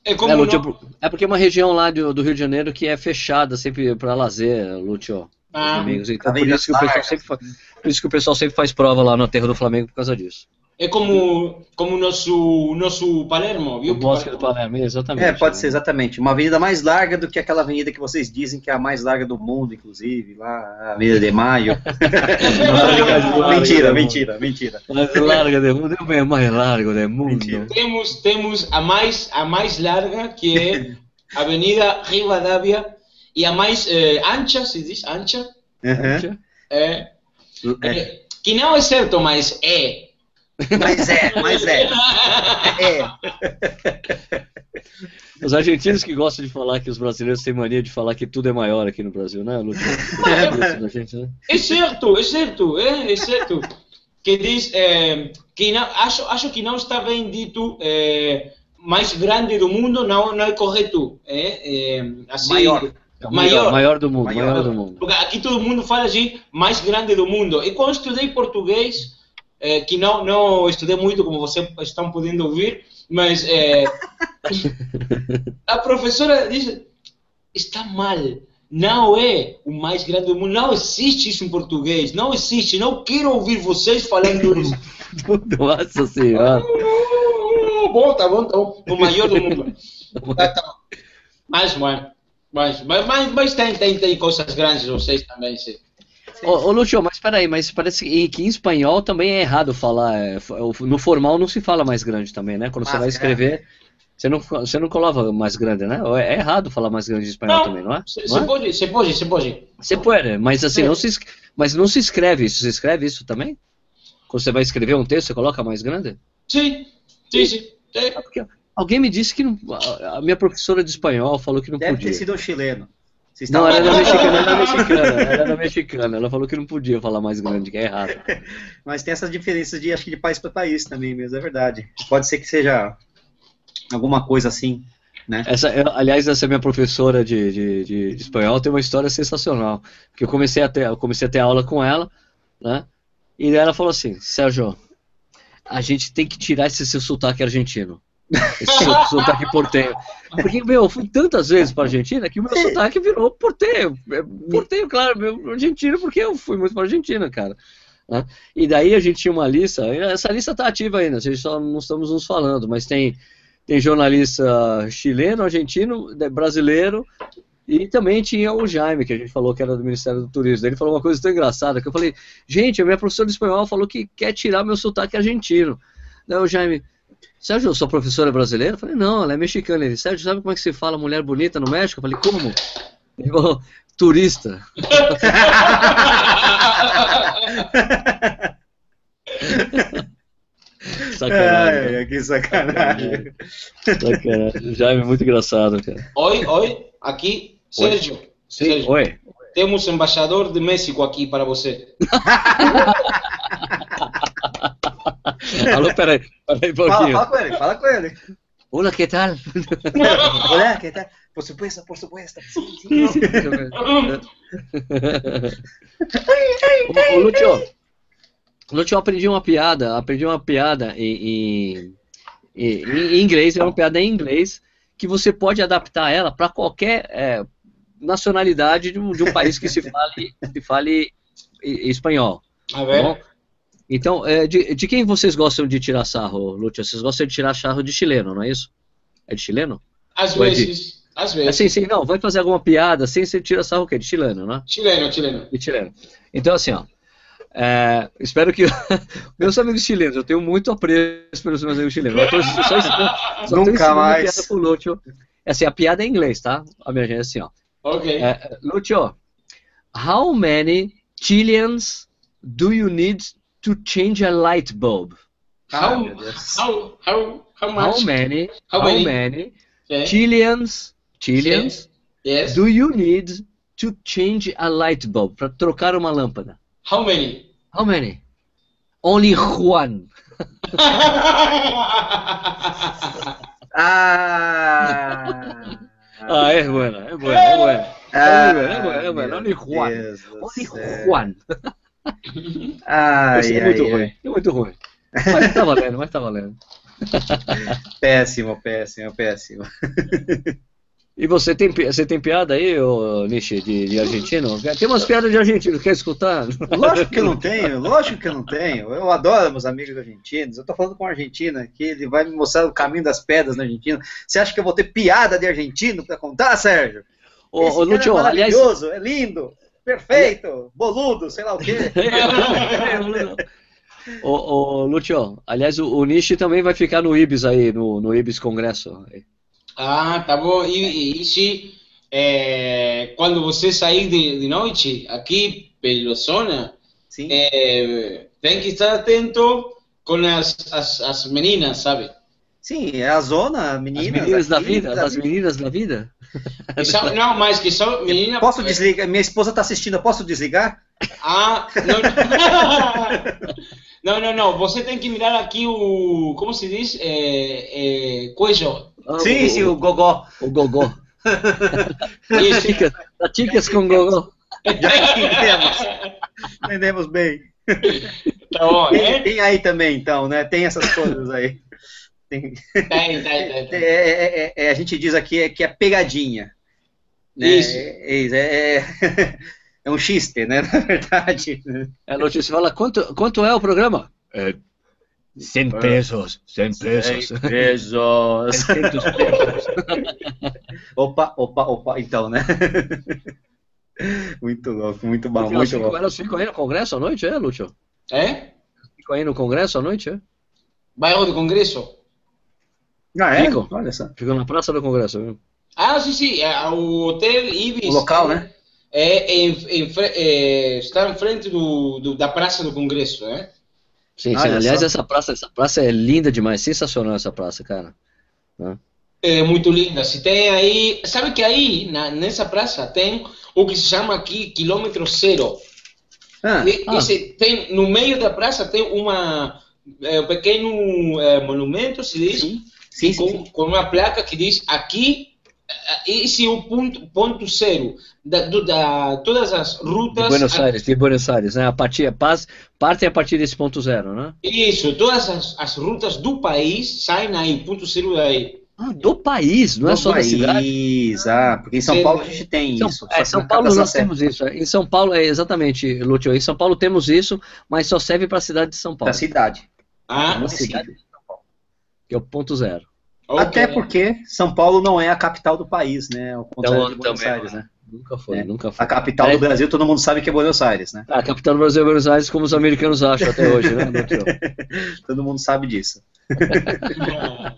É como É, Lúcio, é porque é uma região lá do, do Rio de Janeiro que é fechada sempre para lazer, Lúcio. Ah, os amigos. Então, por isso, que o pessoal sempre fa- por isso que o pessoal sempre faz prova lá no aterro do Flamengo por causa disso. É como, como o nosso, nosso Palermo, viu? O Bosque do Palermo, exatamente. É, pode ser, exatamente. Uma avenida mais larga do que aquela avenida que vocês dizem que é a mais larga do mundo, inclusive, lá, a Avenida de Maio. [laughs] [laughs] mentira, mentira, mentira. Mais larga do mundo, é mais largo do mundo. Mentira. Temos, temos a, mais, a mais larga, que é a [laughs] Avenida Rivadavia, e a mais eh, ancha, se diz ancha, Uhum. é, É. é, que não é certo, mas é. Mas é, mas é. É. Os argentinos que gostam de falar que os brasileiros têm mania de falar que tudo é maior aqui no Brasil, né, Lúcio? Isso da gente, né? É certo, é certo, é, é certo. Que diz eh, que não, acho, acho que não está bem dito eh, mais grande do mundo, não, não é correto. É, assim, Maior. É o Maior. maior do mundo, Maior. maior do mundo. Porque aqui todo mundo fala assim, mais grande do mundo. E quando estudei português, eh, que não, não estudei muito, como vocês estão podendo ouvir, mas eh, [laughs] a professora disse, está mal. Não é o mais grande do mundo. Não existe isso em português. Não existe. Não quero ouvir vocês falando isso. [laughs] Nossa senhora. [laughs] bom, tá bom, tá bom. O maior do mundo. Tá, tá mas, mas, mas, mas, mas tem, tem, tem coisas grandes, vocês também, sim. Ô, ô Lúcio, mas peraí, mas parece que, que em espanhol também é errado falar. é, o- no formal não se fala mais grande também, né? Quando você Mas, vai é. escrever, você não, você não coloca mais grande, né? É, é errado falar mais grande em espanhol Não, também, não é? Você é? pode, você pode, você pode. Você pode, mas assim, É. não se, mas não se escreve isso. Você escreve isso também? Quando você vai escrever um texto, você coloca mais grande? Sim, sim, sim. sim. É porque alguém me disse que não, a, minha professora de espanhol falou que não Deve podia. ter sido um chileno. Vocês Não, ela era [laughs] mexicana, era mexicana, ela era mexicana. Ela falou que não podia falar mais grande, que é errado. [laughs] Mas tem essas diferenças de, acho que de país para país também mesmo, é verdade. Pode ser que seja alguma coisa assim, né? Essa, eu- aliás, essa minha professora de, de, de- de espanhol tem uma história sensacional. Porque eu comecei a ter, eu comecei a ter aula com ela, né? E ela falou assim, Sérgio, a gente tem que tirar esse seu sotaque argentino. Esse seu sotaque portenho. Porque, meu, eu fui tantas vezes para Argentina que o meu sotaque virou portenho. É, Portenho, claro, meu argentino, porque eu fui muito para Argentina, cara. né? E daí a gente tinha uma lista, essa lista tá ativa ainda, a gente só não estamos nos falando, mas tem, tem jornalista chileno, argentino, de- brasileiro, e também tinha o Jaime, que a gente falou que era do Ministério do Turismo. Ele falou uma coisa tão engraçada, que eu falei, gente, a minha professora de espanhol falou que quer tirar meu sotaque argentino. Daí o Jaime, Sérgio, sua professora é brasileira? Eu falei, não, ela é mexicana. Ele, Sérgio, sabe como é que se fala mulher bonita no México? Eu falei, como? Ele falou, turista. [laughs] Sacanagem. Ai, que sacanagem. Sacanagem. Jaime é muito engraçado, cara. Oi, oi, aqui, Sérgio. Sérgio, Oi. temos embaixador de México aqui para você. [laughs] [laughs] Alô, peraí, peraí um Fala, pouquinho. fala com ele, fala com ele. Olá, que tal? [laughs] Olha, que tá? Por supuesto, por supuesto. Sim, sim. Ô, ô, Lúcio, Lúcio, eu aprendi uma piada, aprendi uma piada em, em, em- inglês, é uma piada em inglês, que você pode adaptar ela para qualquer é, nacionalidade de um, de um país que se fale, se fale espanhol. A tá? Então, é, de, de quem vocês gostam de tirar sarro, Lúcio? Vocês gostam de tirar sarro de chileno, não é isso? É de chileno? Às de- vezes, às É, vezes. sim, sim, não, vai fazer alguma piada sem você tira sarro o quê? De chileno, né? Chileno, chileno. de chileno. Então, assim, ó. é, espero que. [laughs] meus amigos chilenos, eu tenho muito apreço pelos meus amigos chilenos. Eu tô só ensinando, só Nunca mais. piada pro Lúcio. Assim, a piada é em inglês, tá? A minha gente é assim, ó. Ok. É, Lúcio, how many Chileans do you need to change a light bulb? Ah, how, meu how, how, how much? How many, How how many? many Yeah. Chileans, Chileans Yes. do you need to change a light bulb? Para trocar uma lâmpada. How many? How many? Only one. [laughs] Ah! Ah, es buena, es buena, es buena. Ah, es buena, es buena, es buena. meu Olha Juan. Deus do Olha céu. Juan. Ai, Esse é ai, muito ai. ruim, é muito ruim. Mas tá valendo, mas tá valendo. [laughs] Péssimo, péssimo, péssimo. E você tem, você tem piada aí, ô, Nishi, de, de argentino? Tem umas piadas de argentino, quer escutar? Lógico que eu não tenho, lógico que eu não tenho. Eu adoro meus amigos argentinos. Eu tô falando com um argentino aqui, ele vai me mostrar o caminho das pedras na Argentina. Você acha que eu vou ter piada de argentino pra contar, Sérgio? Ô, Esse ô Lúcio, é aliás. maravilhoso, é lindo, perfeito, boludo, sei lá o quê. [laughs] Ô, ô, Lúcio, aliás, o, o Nishi também vai ficar no Ibis aí, no, no Ibis Congresso. Ah, tá bom. E, e se é, quando você sair de, de noite aqui pela zona, Sim. é, tem que estar atento com as, as, as meninas, sabe? Sim, é a zona, As meninas. meninas da aqui, vida, da as meninas da vida. São- não, mas que são meninas. Posso desligar? Minha esposa tá assistindo, eu posso desligar? Ah, não, [laughs] não, não, não. Você tem que mirar aqui o. Como se diz? É, é, cuello. Ah, sim, sim, o gogó. o gogó. [laughs] Com gogó. Já entendemos. Entendemos bem. Tá bom, Tem, né? tem aí também, então, né? Tem essas coisas aí. Tem- Tem, tem, tem, tem. [laughs] é, é- é- a gente diz aqui é que é pegadinha. Né? Isso. É, é, é- é [laughs] um xiste, né? [laughs] Na verdade. É, você fala, quanto, quanto é o programa? É, 100 pesos, 100 pesos. Pesos. 600 pesos. Opa, opa, opa, então, né? Muito louco, muito bom, Elas muito ficam, louco. elas ficam aí no congresso à noite, é, Lúcio? É? Ficam aí no congresso à noite, é? Bairro do Congresso. Ah, é? Ficam. Olha só. Ficam na praça do congresso, viu? Ah, sim, sim. é, O Hotel Ibis. O local, né? É, em, em, fre- é, está em frente do, do- da Praça do Congresso, né? Sim, sim. Aliás, só. essa praça, essa praça é linda demais, sensacional essa praça, cara. É muito linda. Se tem aí. Sabe que aí, na, nessa praça, tem o que se chama aqui quilômetro zero. Ah, E- Ah. esse tem, no meio da praça tem uma, é, um pequeno é, monumento, se diz, sim, sim, com, sim. com uma placa que diz aqui, é, esse é o ponto, ponto zero da, do- da todas as De rutas. Buenos a- Aires, de Buenos Aires, né? A partir, paz, partem a partir desse ponto zero, né? Isso, todas as, as rutas do país saem aí, ponto zero daí. Ah, do país, não é No só da cidade. país, ah, porque em São. Paulo a gente tem São, isso. é, São Paulo nós Sé- temos isso. é. Em São Paulo, é exatamente, Lúcio, em São Paulo temos isso, mas só serve para a cidade de São Paulo. da cidade. Ah, Uma cidade de Paulo, que é o ponto zero. ok. Até porque São Paulo não é a capital do país, né? Ao contrário Então, de Buenos também, Aires, né? Nunca foi, É. nunca foi. A capital É. do Brasil, todo mundo sabe que é Buenos Aires, né? A capital do Brasil é Buenos Aires, como os americanos acham até hoje, né? [laughs] Todo mundo sabe disso. [laughs]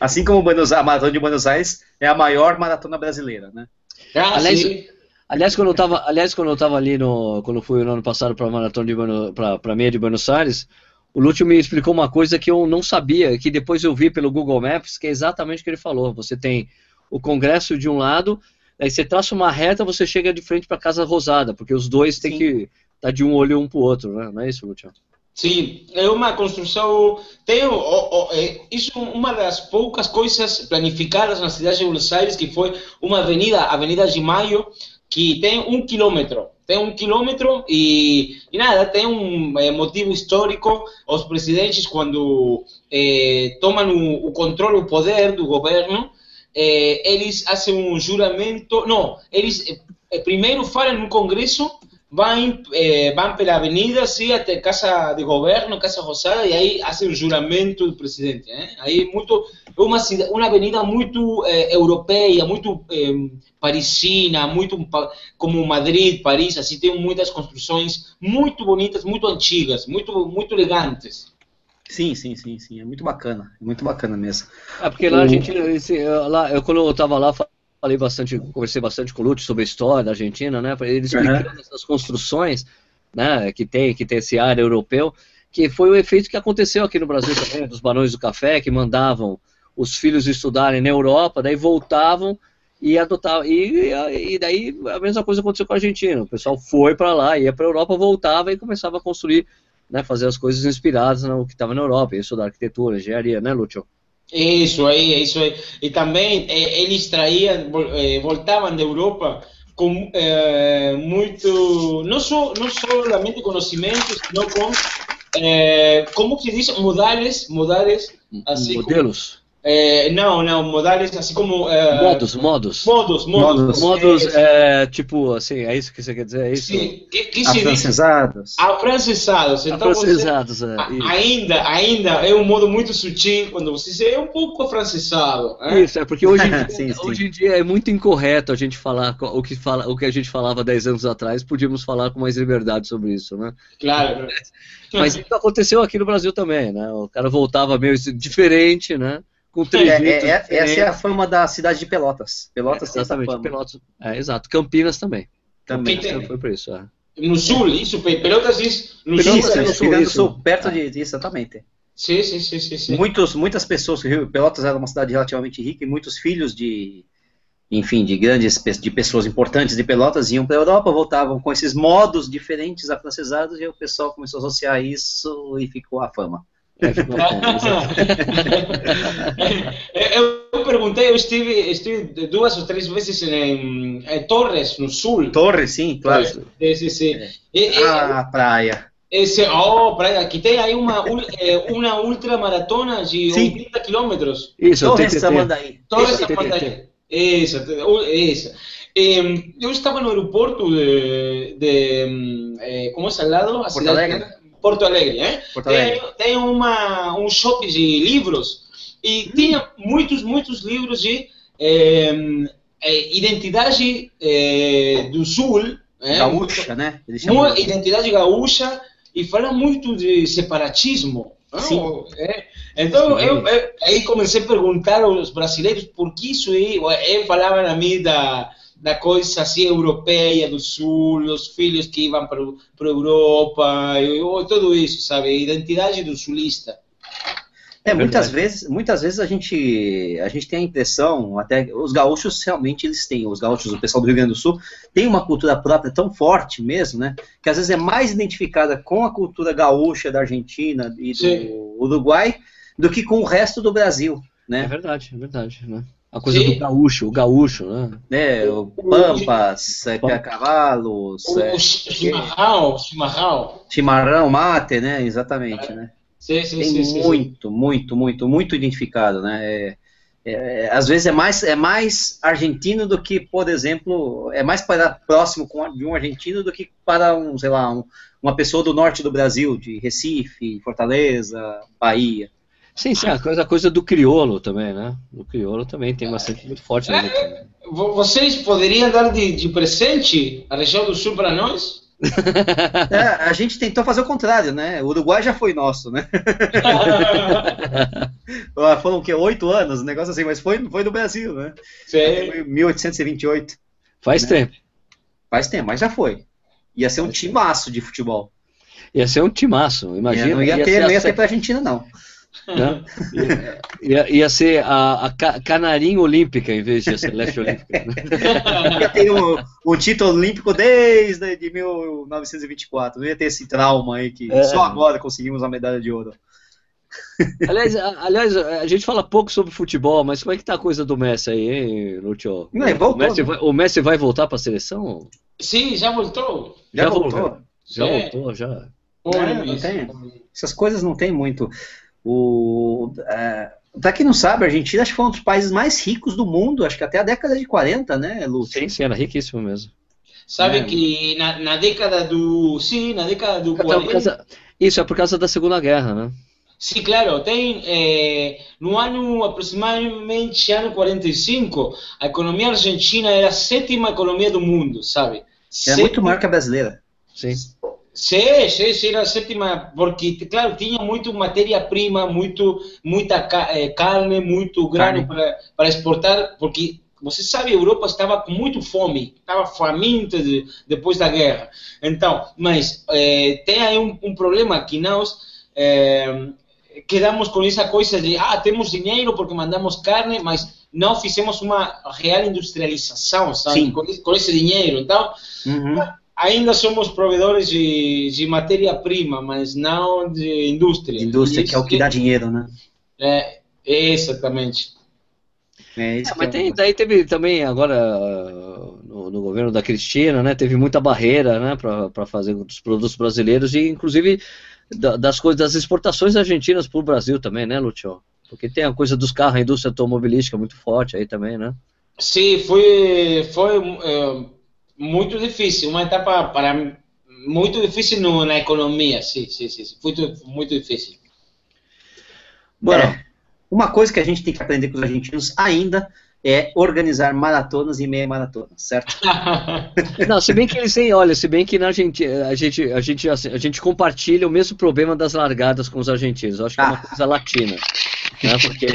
Assim como Buenos, a Maratona de Buenos Aires é a maior maratona brasileira, né? Ah, Aliás, sim. Aliás, quando eu tava, aliás, quando eu tava ali no, quando eu fui no ano passado para a maratona de Buenos, para para meia de Buenos Aires, o Lúcio me explicou uma coisa que eu não sabia, que depois eu vi pelo Google Maps, que é exatamente o que ele falou. Você tem o Congresso de um lado, aí você traça uma reta, você chega de frente para Casa Rosada, porque os dois têm que estar de um olho um pro outro, né? Não é isso, Lúcio? Sim, é uma construção. Tem, o- o- é, isso é uma das poucas coisas planificadas na cidade de Buenos Aires, que foi uma avenida, a Avenida de Maio, que tem um quilômetro. Tem um quilômetro e, e nada, tem um eh, motivo histórico. Os presidentes, quando eh, tomam o, o controle, o poder do governo, eh, eles fazem um juramento. Não, eles primeiro falam no Congresso vão, eh, vão pela avenida, assim, até Casa de Governo, Casa Rosada, e aí fazem o juramento do presidente. Né? Aí é muito, uma, uma avenida muito eh, europeia, muito eh, parisina, muito como Madrid, Paris, assim, tem muitas construções muito bonitas, muito antigas, muito, muito elegantes. Sim, sim, sim, sim. É muito bacana. É muito bacana mesmo. É porque lá a gente, esse, lá, eu quando eu tava lá, falei bastante, conversei bastante com o Lúcio sobre a história da Argentina, né? Ele explicando essas construções, né? Que tem, que tem esse ar europeu, que foi o efeito que aconteceu aqui no Brasil também, dos barões do café, que mandavam os filhos estudarem na Europa, daí voltavam e adotavam. E, e daí a mesma coisa aconteceu com a Argentina. O pessoal foi para lá, ia para a Europa, voltava e começava a construir, né? Fazer as coisas inspiradas no que estava na Europa, estudar arquitetura, engenharia, né, Lúcio? Isso aí, isso aí. E também eh, eles traíam, eh, voltavam da Europa com eh, muito, não só não solamente conhecimento, senão com eh, como se diz, modales, modales, assim Modelos? Eh, não, não, modales, assim como eh, Modos, modos. modos, modos, Modos, é, tipo, assim, é isso que você quer dizer? É isso? sim, que, que se diz Afrancesados. afrancesados. Então você Afrancesados, é. A- isso. Ainda, ainda é um modo muito sutil quando você diz, é um pouco afrancesado. né? Isso, é porque hoje em, [laughs] dia, Sim, sim. hoje em dia é muito incorreto a gente falar o que, fala, o que a gente falava 10 anos atrás, podíamos falar com mais liberdade sobre isso, né? Claro. [laughs] Mas isso aconteceu aqui no Brasil também, né? O cara voltava meio diferente, né? Com É, trejeitos é, é, essa é a fama da cidade de Pelotas. Pelotas tem essa Exatamente, fama. Pelotas. É, exato. Campinas também. Também. Tem- Foi por isso, é. No sul, isso, Pe- Pelotas diz no Pelotas sul. Isso, é no no sul, isso. Sul, perto de, de exatamente. Sim, sim, sim, sim. sim. Muitos, muitas pessoas, Pelotas era uma cidade relativamente rica e muitos filhos de, enfim, de grandes, de pessoas importantes de Pelotas iam para a Europa, voltavam com esses modos diferentes afrancesados e o pessoal começou a associar isso e ficou a fama. É, [laughs] eu perguntei, eu estive, estive duas ou três vezes em, em Torres, no sul. Torre, sim, claro. Sim, sim, sim. É. E- e- Ah, praia. esse, oh, praia, aqui tem aí uma, ul- eh, uma ultramaratona de Sim. 80 quilômetros. Isso, o Torre TTT. Samandaí. Toda Isso, o-. Eh, eu estava no aeroporto de, de eh, como é ao lado? A Porto cidade- Alegre. Porto Alegre, eh? Porto Alegre. Tem, tem uma, um shopping de livros e tinha muitos, muitos livros de eh, eh, identidade eh, do Sul, eh? Gaúcha, né? Eles Mu- chamam. identidade gaúcha e fala muito de separatismo. não? Sim. É. Então, eu, eu- aí comecei a perguntar aos brasileiros por que isso aí. Ele falava a mim da, da coisa assim europeia do sul, os filhos que iam para a Europa, e, e tudo isso, sabe? Identidade do sulista. É, muitas vezes, muitas vezes a gente, a gente tem a impressão, até os gaúchos realmente eles têm, os gaúchos, o pessoal do Rio Grande do Sul, tem uma cultura própria tão forte mesmo, né? Que às vezes é mais identificada com a cultura gaúcha da Argentina e do Sim. Uruguai do que com o resto do Brasil, É né? verdade, é verdade, né? A coisa Sim. do gaúcho, o gaúcho, né? né? O Pampas, é, cavalos, O, é, chimarrão, chimarrão. chimarrão, mate, né? Exatamente, né? Sim, sim, tem sim, sim, sim. muito, muito, muito, muito identificado, né? É, é, às vezes é mais, é mais argentino do que, por exemplo, é mais para próximo com- de um argentino do que para um, sei lá, um- uma pessoa do norte do Brasil, de Recife, Fortaleza, Bahia. Sim, sim, a coisa, a coisa do crioulo também, né? Do crioulo também tem bastante muito forte na gente. Vo- Vocês poderiam dar de, de presente a região do sul para nós? É, a gente tentou fazer o contrário, né? O Uruguai já foi nosso, né? [laughs] Ah, Foram o quê? Oito anos, um negócio assim, mas foi, foi do Brasil, né? Sim. Foi em 1828. Faz Né? tempo. Faz tempo, mas já foi. Ia ser um timaço de futebol. Ia ser um timaço, imagina. não ia, ter, ser não ia a ter pra Argentina, não. Né? ia, ia ser a, a ca- canarinho olímpica em vez de a celeste olímpica. né? [laughs] Ia ter um, um título olímpico desde de 1924. Não ia ter esse trauma aí que É. só agora conseguimos a medalha de ouro. [laughs] Aliás, a, aliás, a gente fala pouco sobre futebol, mas como é que tá a coisa do Messi aí, hein, Lúcio? Não, ele o, Messi né? vai, o Messi vai voltar para a seleção? Sim, já voltou. Já, Já voltou. voltou. Já É. voltou, já. Olha não tem. Essas coisas não tem muito. O, é, pra quem não sabe, a Argentina acho que foi um dos países mais ricos do mundo, acho que até a década de 40, né, Lu? Sim, sim, era riquíssimo mesmo. Sabe É. que na, na década do. Sim, na década do Então, por 40. causa- isso é por causa da Segunda Guerra, né? Sim, claro, tem eh, no ano aproximadamente ano 45, a economia argentina era a sétima economia do mundo, sabe? É muito maior que a brasileira. Sim. Sim, sim, sim, era a sétima, porque, claro, tinha muito matéria-prima, muito, muita eh, carne, muito grano para, exportar, porque você sabe, a Europa estava com muito fome, estava faminta de, depois da guerra. Então, mas eh, tem aí um, um problema que nós eh, quedamos com essa coisa de, ah, temos dinheiro porque mandamos carne, mas não fizemos uma real industrialização, sabe, com, esse- com esse dinheiro. Então, Uhum. Ainda somos provedores de, de matéria-prima, mas não de indústria. Indústria, que é o que dá dinheiro, né? É, Exatamente. É, é, mas é tem, daí teve também agora no, no, governo da Cristina, né? Teve muita barreira, né, para fazer os produtos brasileiros e inclusive da, das coisas das exportações argentinas para o Brasil também, né, Lúcio? Porque tem a coisa dos carros, a indústria automobilística muito forte aí também, né? Sim, foi foi é, muito difícil, uma etapa para muito difícil no, na economia, sim, sim, sim, muito, muito difícil. Bueno, é. Uma coisa que a gente tem que aprender com os argentinos ainda é organizar maratonas e meia maratonas, certo? [laughs] Não, se bem que eles têm, olha, se bem que na Argentina, a gente, a gente, assim, a gente compartilha o mesmo problema das largadas com os argentinos. Eu acho que ah. é uma ah. coisa latina, né? Porque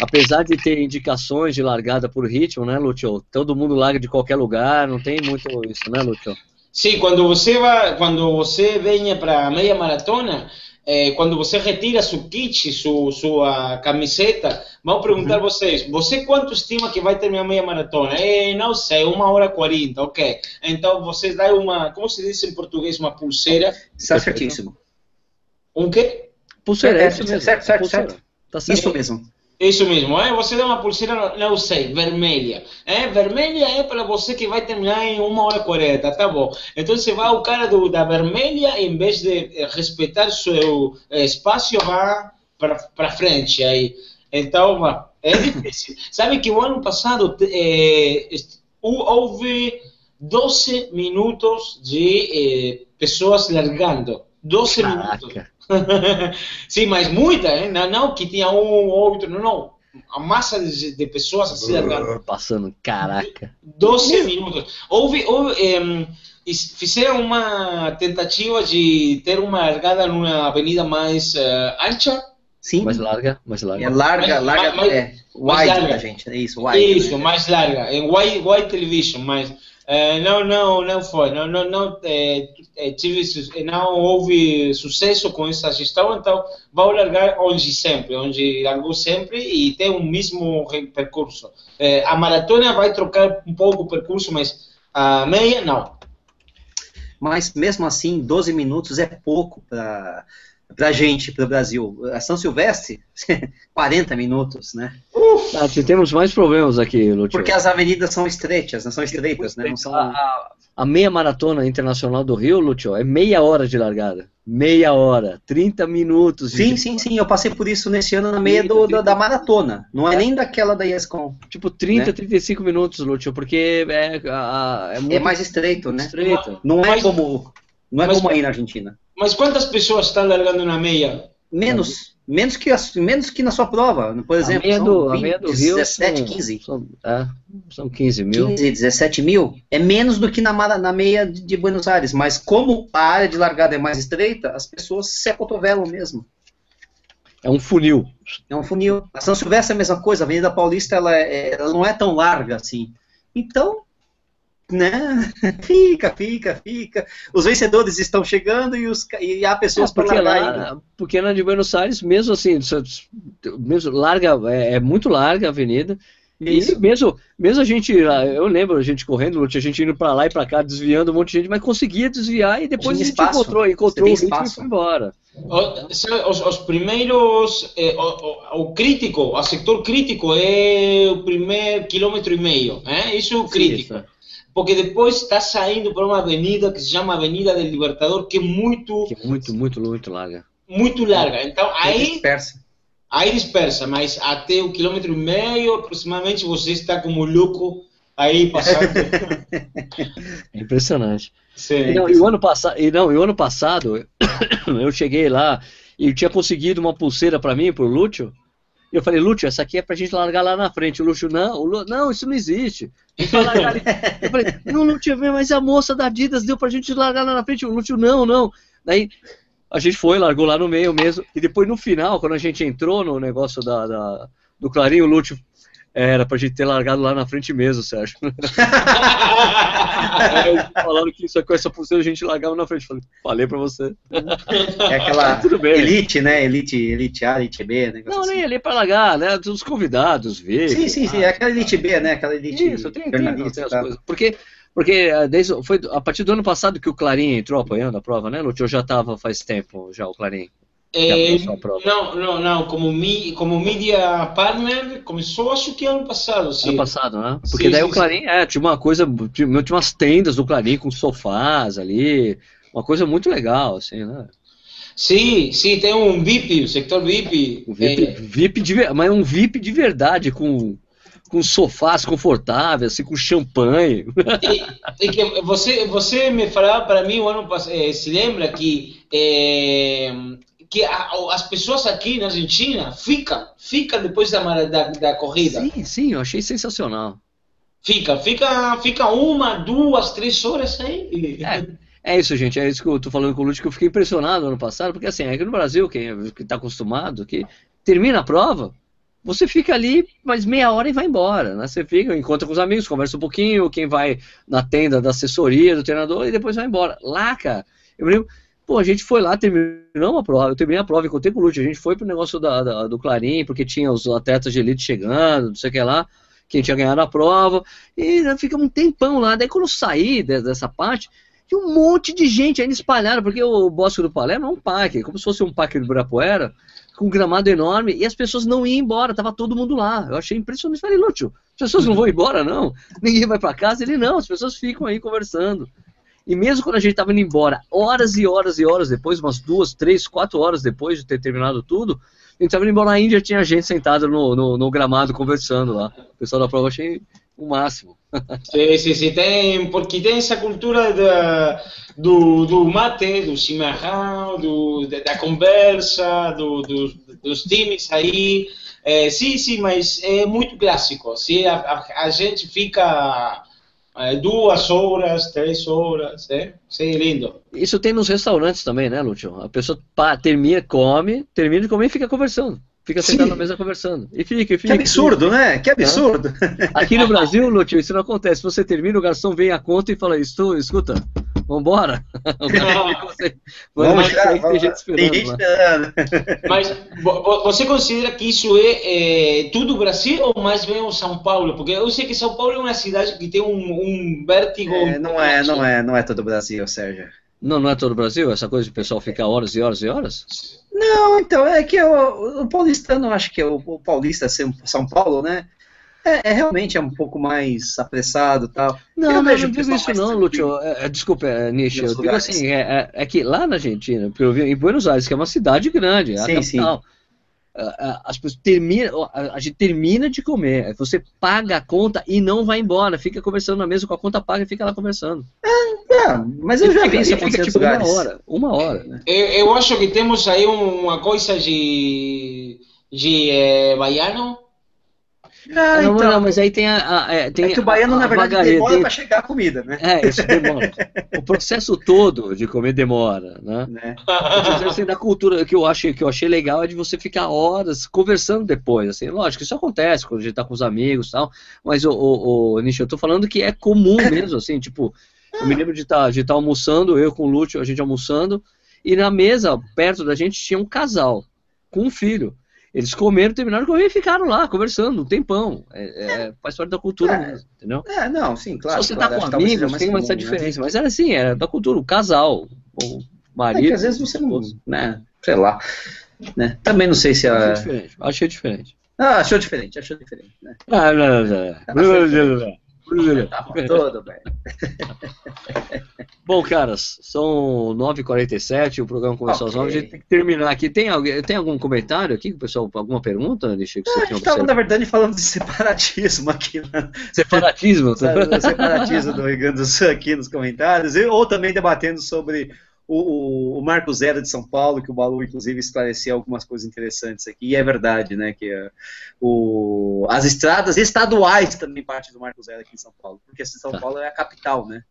apesar de ter indicações de largada por ritmo, né, Lúcio? Todo mundo larga de qualquer lugar, não tem muito isso, né, Lúcio? Sim, quando você vai, quando você venha para meia maratona, é, quando você retira seu kit, su, sua camiseta, vão perguntar uhum. vocês, você quanto estima que vai terminar meia maratona? É, não sei, uma hora e quarenta, ok. Então vocês dão uma, como se diz em português, uma pulseira? Está certíssimo. Um quê? Pulseira, é, é, certo, certo, certo, certo. Tá certo. Isso mesmo. Isso mesmo, é? você dá uma pulseira, não sei, vermelha. É? Vermelha é para você que vai terminar em uma hora e quarenta, tá bom. Então você vai, o cara do, da vermelha, em vez de eh, respeitar seu eh, espaço, vai para frente aí. Então, é difícil. [laughs] Sabe que o ano passado é, houve 12 minutos de é, pessoas largando. 12 Caraca. minutos. Sim, mas muita, hein? Não, não que tinha um ou outro, não, não. A massa de, de pessoas assim, Passando, caraca. 12 minutos. Houve, houve um, fizeram uma tentativa de ter uma largada numa avenida mais uh, ancha. Sim. Mais larga, mais larga. É larga, larga, mais, é, wide, larga. gente, é isso, wide. Isso, mais larga, em wide, wide television, mais é, não, não, não foi. Não, não, não, é, é, tive, não houve sucesso com essa gestão, então vou largar onde sempre, onde largou sempre e tem o mesmo percurso. É, a maratona vai trocar um pouco o percurso, mas a meia não. Mas mesmo assim, 12 minutos é pouco para pra gente, pro Brasil. A São Silvestre, [laughs] 40 minutos, né? Ah, temos mais problemas aqui, Lúcio. Porque as avenidas são estreitas, não são estreitas, né? Não são... A, a, meia maratona internacional do Rio, Lúcio, é meia hora de largada. Meia hora, 30 minutos. Sim, de... sim, sim. Eu passei por isso nesse ano na meia 30, do, 30, da, da, maratona. Não é, é, nem daquela da ESCOM. Tipo, 30, né? 35 minutos, Lúcio, porque é, a, é, muito é mais estreito, né? Estreito. Não é como, não é Mas, como aí na Argentina. Mas quantas pessoas estão largando na meia? Menos. Menos que, menos que na sua prova, por exemplo. A meia do, 20, a meia do 20, Rio 17, são, 15. São, é, são 15 mil. 15, 17 mil. É menos do que na, na meia de Buenos Aires. Mas como a área de largada é mais estreita, as pessoas se acotovelam mesmo. É um funil. É um funil. A São Silvestre é a mesma coisa. A Avenida Paulista ela, é, ela não é tão larga assim. Então, né? [laughs] Fica, fica, fica. Os vencedores estão chegando e, os, e há pessoas é, para lá. Porque na de Buenos Aires, mesmo assim, mesmo larga, é, é muito larga a avenida. Isso. E mesmo, mesmo a gente, eu lembro a gente correndo, a gente indo para lá e para cá, desviando um monte de gente, mas conseguia desviar e depois a gente espaço. encontrou, encontrou o ritmo e foi embora. Os, os primeiros, eh, o, o, crítico, o sector crítico é o primeiro quilômetro e meio, é? isso é o crítico. Sim, porque depois está saindo para uma avenida que se chama Avenida do Libertador, que é muito. Que é muito, muito, muito larga. Muito larga. Então aí. Dispersa. Aí dispersa, mas até um quilômetro e meio aproximadamente você está como louco aí passando. [laughs] é impressionante. Sim. E, não, e o ano passado, e não, e o ano passado [coughs] eu cheguei lá e tinha conseguido uma pulseira para mim, para o Lúcio. Eu falei, Lúcio, essa aqui é pra gente largar lá na frente. O Lúcio, não, o Lúcio, não, isso não existe. eu falei, não, Lúcio, mas a moça da Adidas deu pra gente largar lá na frente. O Lúcio, não, não. Daí a gente foi, largou lá no meio mesmo. E depois no final, quando a gente entrou no negócio da, da do Clarinho, o Lúcio era pra gente ter largado lá na frente mesmo, Sérgio. [laughs] Falaram que isso, com essa pulseira a gente largava na frente. Falei, falei pra você. É aquela elite, né? Elite, elite A, elite B, né? Não, assim. nem ali pra largar, né? Os convidados, ver. Sim, sim, sim. É aquela elite B, né? Aquela elite Isso, tem, tem, tem as coisas. Porque, porque eh, desde, foi a partir do ano passado que o Clarim entrou apoiando a prova, né, Lúcio? Eu já tava faz tempo já o Clarim. É, não, não, não. Como, mi, como media partner, começou acho que ano passado. Sim. Ano passado, né? Porque sim, daí sim, o Clarim, é, tinha uma coisa, tinha, tinha umas tendas do Clarim com sofás ali, uma coisa muito legal, assim, né? Sim, sim, tem um VIP, o sector VIP. Um VIP, é... VIP de, mas um VIP de verdade, com, com sofás confortáveis, assim, com champanhe. E, e que você, você me falava para mim o ano passado, eh, se lembra que eh, que a, as pessoas aqui na Argentina ficam, ficam depois da, da, da corrida. Sim, sim, eu achei sensacional. Fica, fica, fica uma, duas, três horas aí. É, é isso, gente. É isso que eu tô falando com o Lúcio, que eu fiquei impressionado ano passado, porque assim, aqui no Brasil, quem está acostumado, que termina a prova, você fica ali mais meia hora e vai embora. Né? Você fica, encontra com os amigos, conversa um pouquinho, quem vai na tenda da assessoria do treinador e depois vai embora. Lá, cara, eu me lembro Pô, a gente foi lá, terminou a prova, eu terminei a prova, encontrei com o Lúcio, a gente foi pro negócio da, da, do Clarim, porque tinha os atletas de elite chegando, não sei o que lá, quem tinha ganhado a prova, e ficamos um tempão lá. Daí quando eu saí dessa parte, tinha um monte de gente ainda espalhada, porque o Bosque do Palermo é um parque, como se fosse um parque do Ibirapuera, com um gramado enorme, e as pessoas não iam embora, tava todo mundo lá. Eu achei impressionante. Falei, Lúcio, as pessoas não vão embora, não? Ninguém vai para casa? Ele, não, as pessoas ficam aí conversando. E mesmo quando a gente estava indo embora, horas e horas e horas depois, umas duas, três, quatro horas depois de ter terminado tudo, a gente estava indo embora na Índia, tinha gente sentada no, no, no, gramado conversando lá. O pessoal da prova achei o máximo. [laughs] Sim, sim, sim, tem, porque tem essa cultura da, do, do mate, do chimarrão, do, da, conversa, do, do, dos times aí. É, sim, sim, mas é muito clássico. Se a, a, a gente fica é, duas horas, três horas, é? Sim, lindo. Isso tem nos restaurantes também, né, Lúcio? A pessoa pá, termina, come, termina de comer e fica conversando. Fica sentado na mesa conversando. E fica, e fica. Que absurdo, fica. né? Que absurdo. Aqui no Brasil, Lúcio, isso não acontece. Você termina, o garçom vem a conta e fala, escuta, Vambora! [laughs] vamos vamos, tem gente esperando. Tem gente esperando. Mas você considera que isso é, é, tudo Brasil ou mais bem o São Paulo? Porque eu sei que São Paulo é uma cidade que tem um, um vértigo. É, não é, não é, não é todo o Brasil, Sérgio. Não, não é todo o Brasil? Essa coisa de o pessoal ficar horas e horas e horas? Não, então, é que o, o paulistano, acho que é o, o paulista São Paulo, né? É, é, realmente é um pouco mais apressado tal. Não, eu não, não digo isso não, Lúcio. É, é, desculpa, é, Nietzsche. Eu digo assim, é, é, é, que lá na Argentina, em Buenos Aires, que é uma cidade grande, é a sim, capital, sim. As pessoas terminam, a gente termina de comer, você paga a conta e não vai embora, fica conversando na mesa com a conta paga e fica lá conversando. É, mas eu e já fica, vi isso fica tipo lugares. uma hora, uma hora. Né? Eu, eu, acho que temos aí uma coisa de de é, baiano ah, não, então, não, mas aí tem a. a é, tem é que o baiano, a, na verdade, vagareta, demora tem... para chegar a comida, né? É, isso demora. o processo todo de comer demora, né? né? assim, da cultura que eu, achei, que eu achei legal é de você ficar horas conversando depois. Assim, lógico, isso acontece quando a gente tá com os amigos e tal, mas, o, o, o Nish, eu tô falando que é comum mesmo, assim, tipo, eu me lembro de estar tá, de tá almoçando, eu com o Lúcio, a gente almoçando, e na mesa, perto da gente, tinha um casal com um filho. Eles comeram, terminaram de comer e ficaram lá conversando um tempão. É, é, faz parte da cultura é, mesmo, entendeu? É, não, sim, claro. Se você tá claro, tá com amigos, tem uma essa né? diferença. Mas era assim, era da cultura, o casal, o marido. É que às vezes você não, né, sei lá. Né? Também não sei se a. Achei diferente. Achei diferente. Ah, achou diferente, achou diferente, né? Ah, não, não, Tá todo bem. [laughs] Bom, caras, são 9h47, o programa começou okay. às 9 a gente tem que terminar aqui. Tem, alguém, tem algum comentário aqui, pessoal? Alguma pergunta? Deixa que você é, a gente estava, na verdade, falando de separatismo aqui. Né? Separatismo? [laughs] separatismo do Rio Grande do Sul aqui nos comentários, ou também debatendo sobre o, o, Marco Zero de São Paulo, que o Balu, inclusive, esclareceu algumas coisas interessantes aqui, e é verdade, né, que uh, o, as estradas estaduais também parte do Marco Zero aqui em São Paulo, porque São tá. Paulo é a capital, né,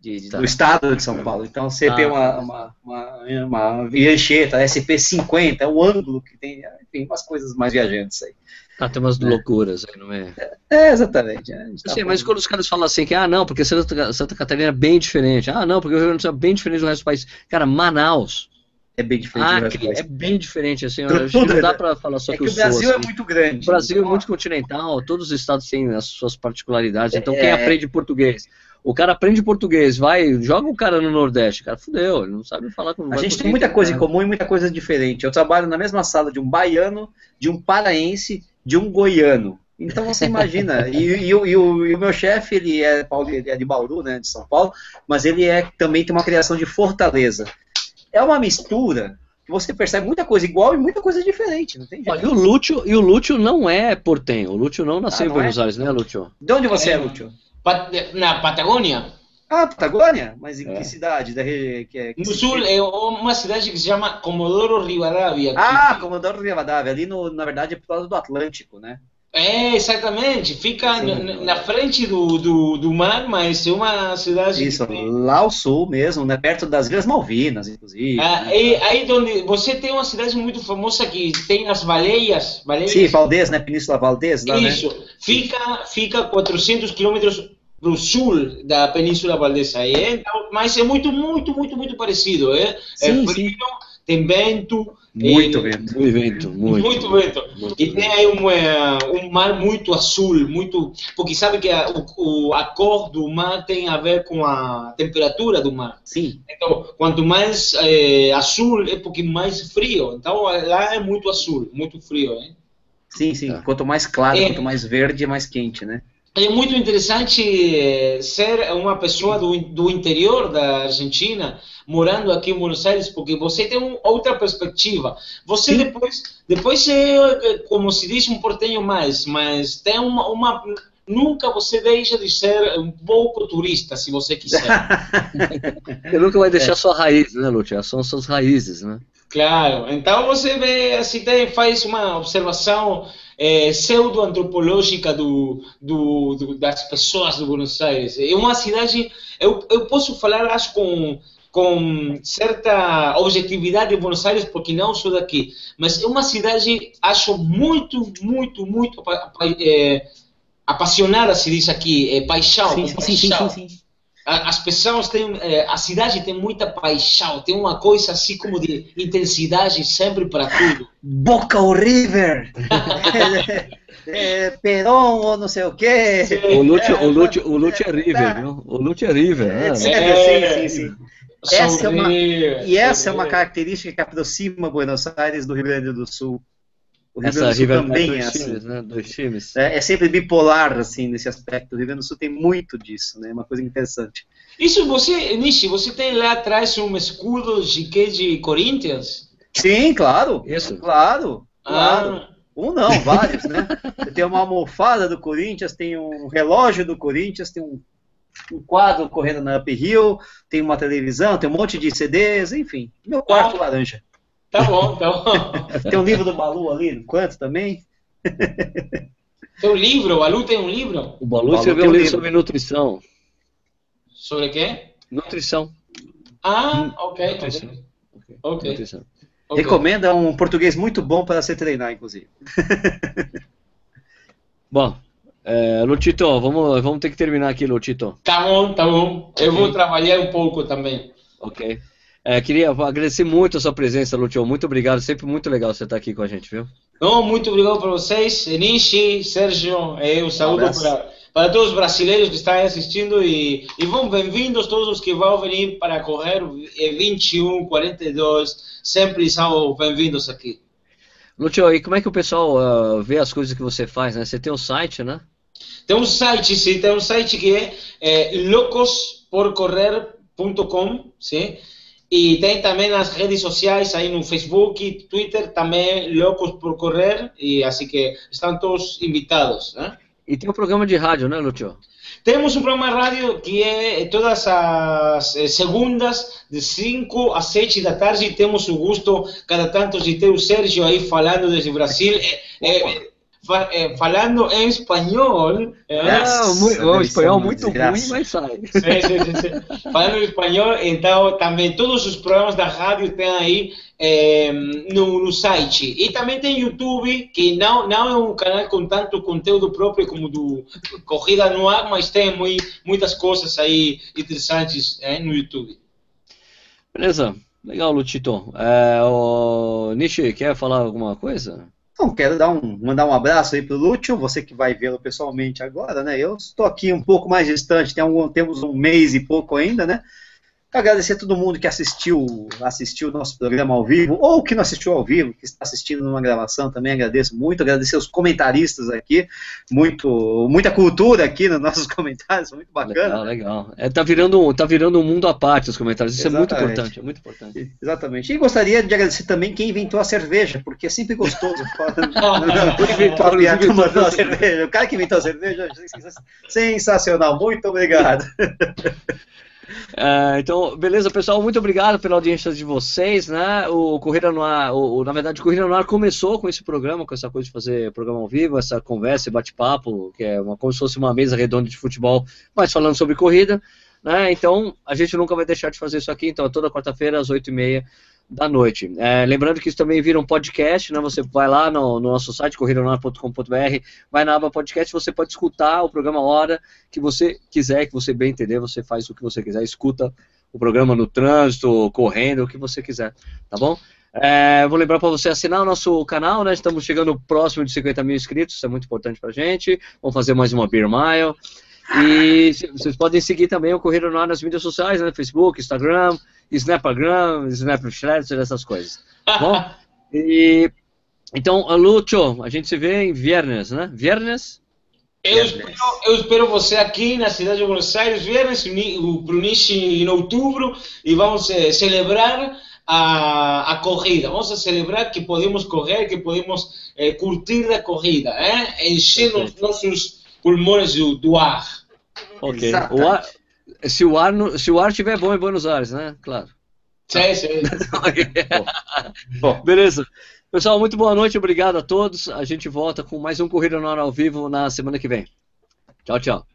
de, de, tá. do estado de São Paulo, então CP ah, uma, uma, uma, uma Viancheta, SP50, é o ângulo que tem, enfim, umas coisas mais viajantes aí. Ah, tem umas é. loucuras aí, não é? É, exatamente. É, tá Sim, mas quando os caras falam assim que, ah, não, porque Santa, Santa Catarina é bem diferente, ah, não, porque o Rio Grande do Sul é bem diferente do resto do país. Cara, Manaus É bem diferente. Ah, é bem diferente, assim, acho que não né? dá pra falar só É que que eu o Brasil é muito grande. O Brasil é Então, muito continental, todos os estados têm as suas particularidades. Então, quem É. aprende português? O cara aprende português, vai, joga o cara no Nordeste, cara, fudeu, ele não sabe falar com A gente tem muita coisa em comum. comum e muita coisa diferente. Eu trabalho na mesma sala de um baiano, de um paraense, de um goiano. Então você [laughs] imagina. E, e o- e o, e o meu chefe, ele é, Paulo- ele é de Bauru, né, de São Paulo, mas ele é também tem uma criação de Fortaleza. É uma mistura que você percebe muita coisa igual e muita coisa diferente. Não tem jeito. E o Lúcio, e o Lúcio não é portenho, o Lúcio não nasceu Ah, em não Buenos é? Aires, né, Lúcio? De onde você é, É. Lúcio? Pa- na Patagônia, Ah, Patagônia? Mas em É. que cidade? Da, que é, que no sul, é uma cidade que se chama Comodoro Rivadavia. que Ah, Comodoro Rivadavia, ali no, na verdade é pro lado do Atlântico, né? É, exatamente. Fica Sim. na, frente do, do, do mar, mas é uma cidade. Isso, tem- lá ao sul mesmo, né? Perto das Ilhas Malvinas, inclusive. Ah, né? é aí onde você tem uma cidade muito famosa que tem as baleias. baleias Sim, Valdez, né? Península Valdez, lá, né? Isso. Fica, fica 400 quilômetros para o sul da Península Valdez. Aí, é, então, mas é muito, muito, muito, muito parecido. É, é Sim, frio, sim. Tem vento. Muito é, vento. Muito vento, muito. Muito vento. Muito E tem aí um, eh, um mar muito azul, muito. Porque sabe que a, o, o- a cor do mar tem a ver com a temperatura do mar. Sim, Então, quanto mais eh, azul é porque mais frio. Então, lá é muito azul, muito frio. Hein? sim, sim. Tá. Quanto mais claro, É. quanto mais verde, é mais quente, né? É muito interessante eh, ser uma pessoa do, do interior da Argentina morando aqui em Buenos Aires, porque você tem um, outra perspectiva. Você Sim. depois, depois é, como se diz, um portenho mais, mas tem uma, uma nunca você deixa de ser um pouco turista, se você quiser. [laughs] Você nunca vai deixar sua raiz, né, Lúcio? São suas raízes, né? Claro. Então você vê, assim, tem, faz uma observação eh, pseudo-antropológica do, do, do- das pessoas do Buenos Aires. É uma cidade, eu, eu posso falar, acho, com, com certa objetividade de Buenos Aires, porque não sou daqui, mas é uma cidade, acho, muito, muito, muito eh, apaixonada, se diz aqui, é paixão, sim, sim, sim, sim, paixão. sim, sim. As pessoas têm, eh, a cidade tem muita paixão, tem uma coisa assim como de intensidade sempre para tudo. Boca o River! é, [laughs] Perón ou não sei o quê. O Lúcio, o Lúcio, o Lúcio é River, viu? O Lúcio é River, né? Sim, É. sim, sim, sim. Essa é uma- E essa é uma característica que aproxima Buenos Aires do Rio Grande do Sul. O Rio Essa Grande do Sul River também dois é assim. times, né? Dois times. É, é sempre bipolar, assim, nesse aspecto. O Rio Grande do Sul tem muito disso, né? Uma coisa interessante. Isso você, Nishi, você tem lá atrás um escudo de que de Corinthians? Sim, claro. Isso. Claro. Claro. Ah, Um não, vários, né? Tem uma almofada do Corinthians, tem um relógio do Corinthians, tem um, um quadro correndo na Up Hill, tem uma televisão, tem um monte de CDs, enfim. Meu quarto laranja. Tá bom, tá bom. [laughs] Tem um livro do Balu ali, no canto também. Tem um livro, a Lu tem um livro? O Balu Balu escreveu um livro livro. sobre nutrição. Sobre quê? Nutrição. Ah, ok, Nutrição. ok. Ok. Nutrição. ok. Recomenda um português muito bom para você treinar, inclusive. [laughs] Bom, é, Lutito, vamos, vamos ter que terminar aqui, Lutito. Tá bom, tá bom. Eu vou trabalhar um pouco também. Ok. É, queria agradecer muito a sua presença, Lutio. Muito obrigado. Sempre muito legal você estar aqui com a gente, viu? Não, muito obrigado para vocês, Nishi, Sérgio, eu saúdo abraço. para, para todos os brasileiros que estão assistindo e, e vão bem-vindos todos os que vão vir para correr eh, 21, 42, sempre são bem-vindos aqui. Lutio, e como é que o pessoal ah, vê as coisas que você faz, né? Você tem um site, né? Tem um site, sim, tem um site que é, é locosporcorrer.com, sim? E tem também as redes sociais aí no Facebook, Twitter, também Loucos por Correr, e assim que estão todos invitados, né? E tem um programa de rádio, né, Lutio? Temos um programa de rádio que é todas as eh, segundas, de 5 a 7 da tarde, e temos o gosto, cada tanto, de ter o Sérgio aí falando desde o Brasil, eh, eh, fa- eh, falando em espanhol. Ah, deve o espanhol muito desgraça. ruim, mas sai. Sim, sim, sim, sim. Falando em espanhol, então também todos os programas da rádio tem aí eh, no, no site. E também tem YouTube, que não, não é um canal com tanto conteúdo próprio como do Corrida no Ar, mas tem mui- muitas coisas aí interessantes eh, no YouTube. Beleza. Legal, Lutito. É, o Nishi, quer falar alguma coisa? Não, quero dar um, mandar um abraço aí pro Lúcio, você que vai vê-lo pessoalmente agora, né? Eu estou aqui um pouco mais distante, tem algum, temos um mês e pouco ainda, né? Agradecer a todo mundo que assistiu assistiu o nosso programa ao vivo, ou que não assistiu ao vivo, que está assistindo numa gravação também, agradeço muito. Agradecer os comentaristas aqui, muito, muita cultura aqui nos nossos [laughs] comentários, muito bacana. Legal, legal. É, tá, virando, tá virando um mundo à parte os comentários, isso Exatamente. é muito importante, é muito importante. Exatamente. E gostaria de agradecer também quem inventou a cerveja, porque é sempre gostoso. [laughs] [laughs] O cara que inventou a cerveja, sensacional. Muito obrigado. Uh, então, beleza, pessoal, muito obrigado pela audiência de vocês, né? O Corrida no Ar, o, na verdade, o Corrida no Ar começou com esse programa, com essa coisa de fazer programa ao vivo, essa conversa e bate-papo, que é uma, como se fosse uma mesa redonda de futebol, mas falando sobre corrida, né? Então, a gente nunca vai deixar de fazer isso aqui, então, toda quarta-feira às 8h30 da noite. É, lembrando que isso também vira um podcast, né? Você vai lá no, no nosso site, corridonar.com.br, vai na aba podcast, você pode escutar o programa a hora que você quiser, que você bem entender, você faz o que você quiser, escuta o programa no trânsito, correndo, o que você quiser, tá bom? É, vou lembrar para você assinar o nosso canal, né? Estamos chegando próximo de 50 mil inscritos, isso é muito importante para gente. Vamos fazer mais uma Beer Mile. E vocês podem seguir também o Corrida no Ar nas mídias sociais, né? Facebook, Instagram, Snapagram, Snapchat, essas coisas. [laughs] Bom? E, então, Lúcio, a gente se vê em viernes, né? Viernes? Eu espero, eu espero você aqui na cidade de Buenos Aires, viernes, o Pruniche em outubro, e vamos eh, celebrar a, a, corrida. Vamos a celebrar que podemos correr, que podemos eh, curtir a corrida, eh? encher os nossos pulmões do, do ar. Ok. O ar, se, o ar, se o ar estiver bom em Buenos Aires, né? Claro. Sim, sim. [laughs] bom. Beleza. Pessoal, muito boa noite, obrigado a todos. A gente volta com mais um Corrida no Ar ao vivo na semana que vem. Tchau, tchau.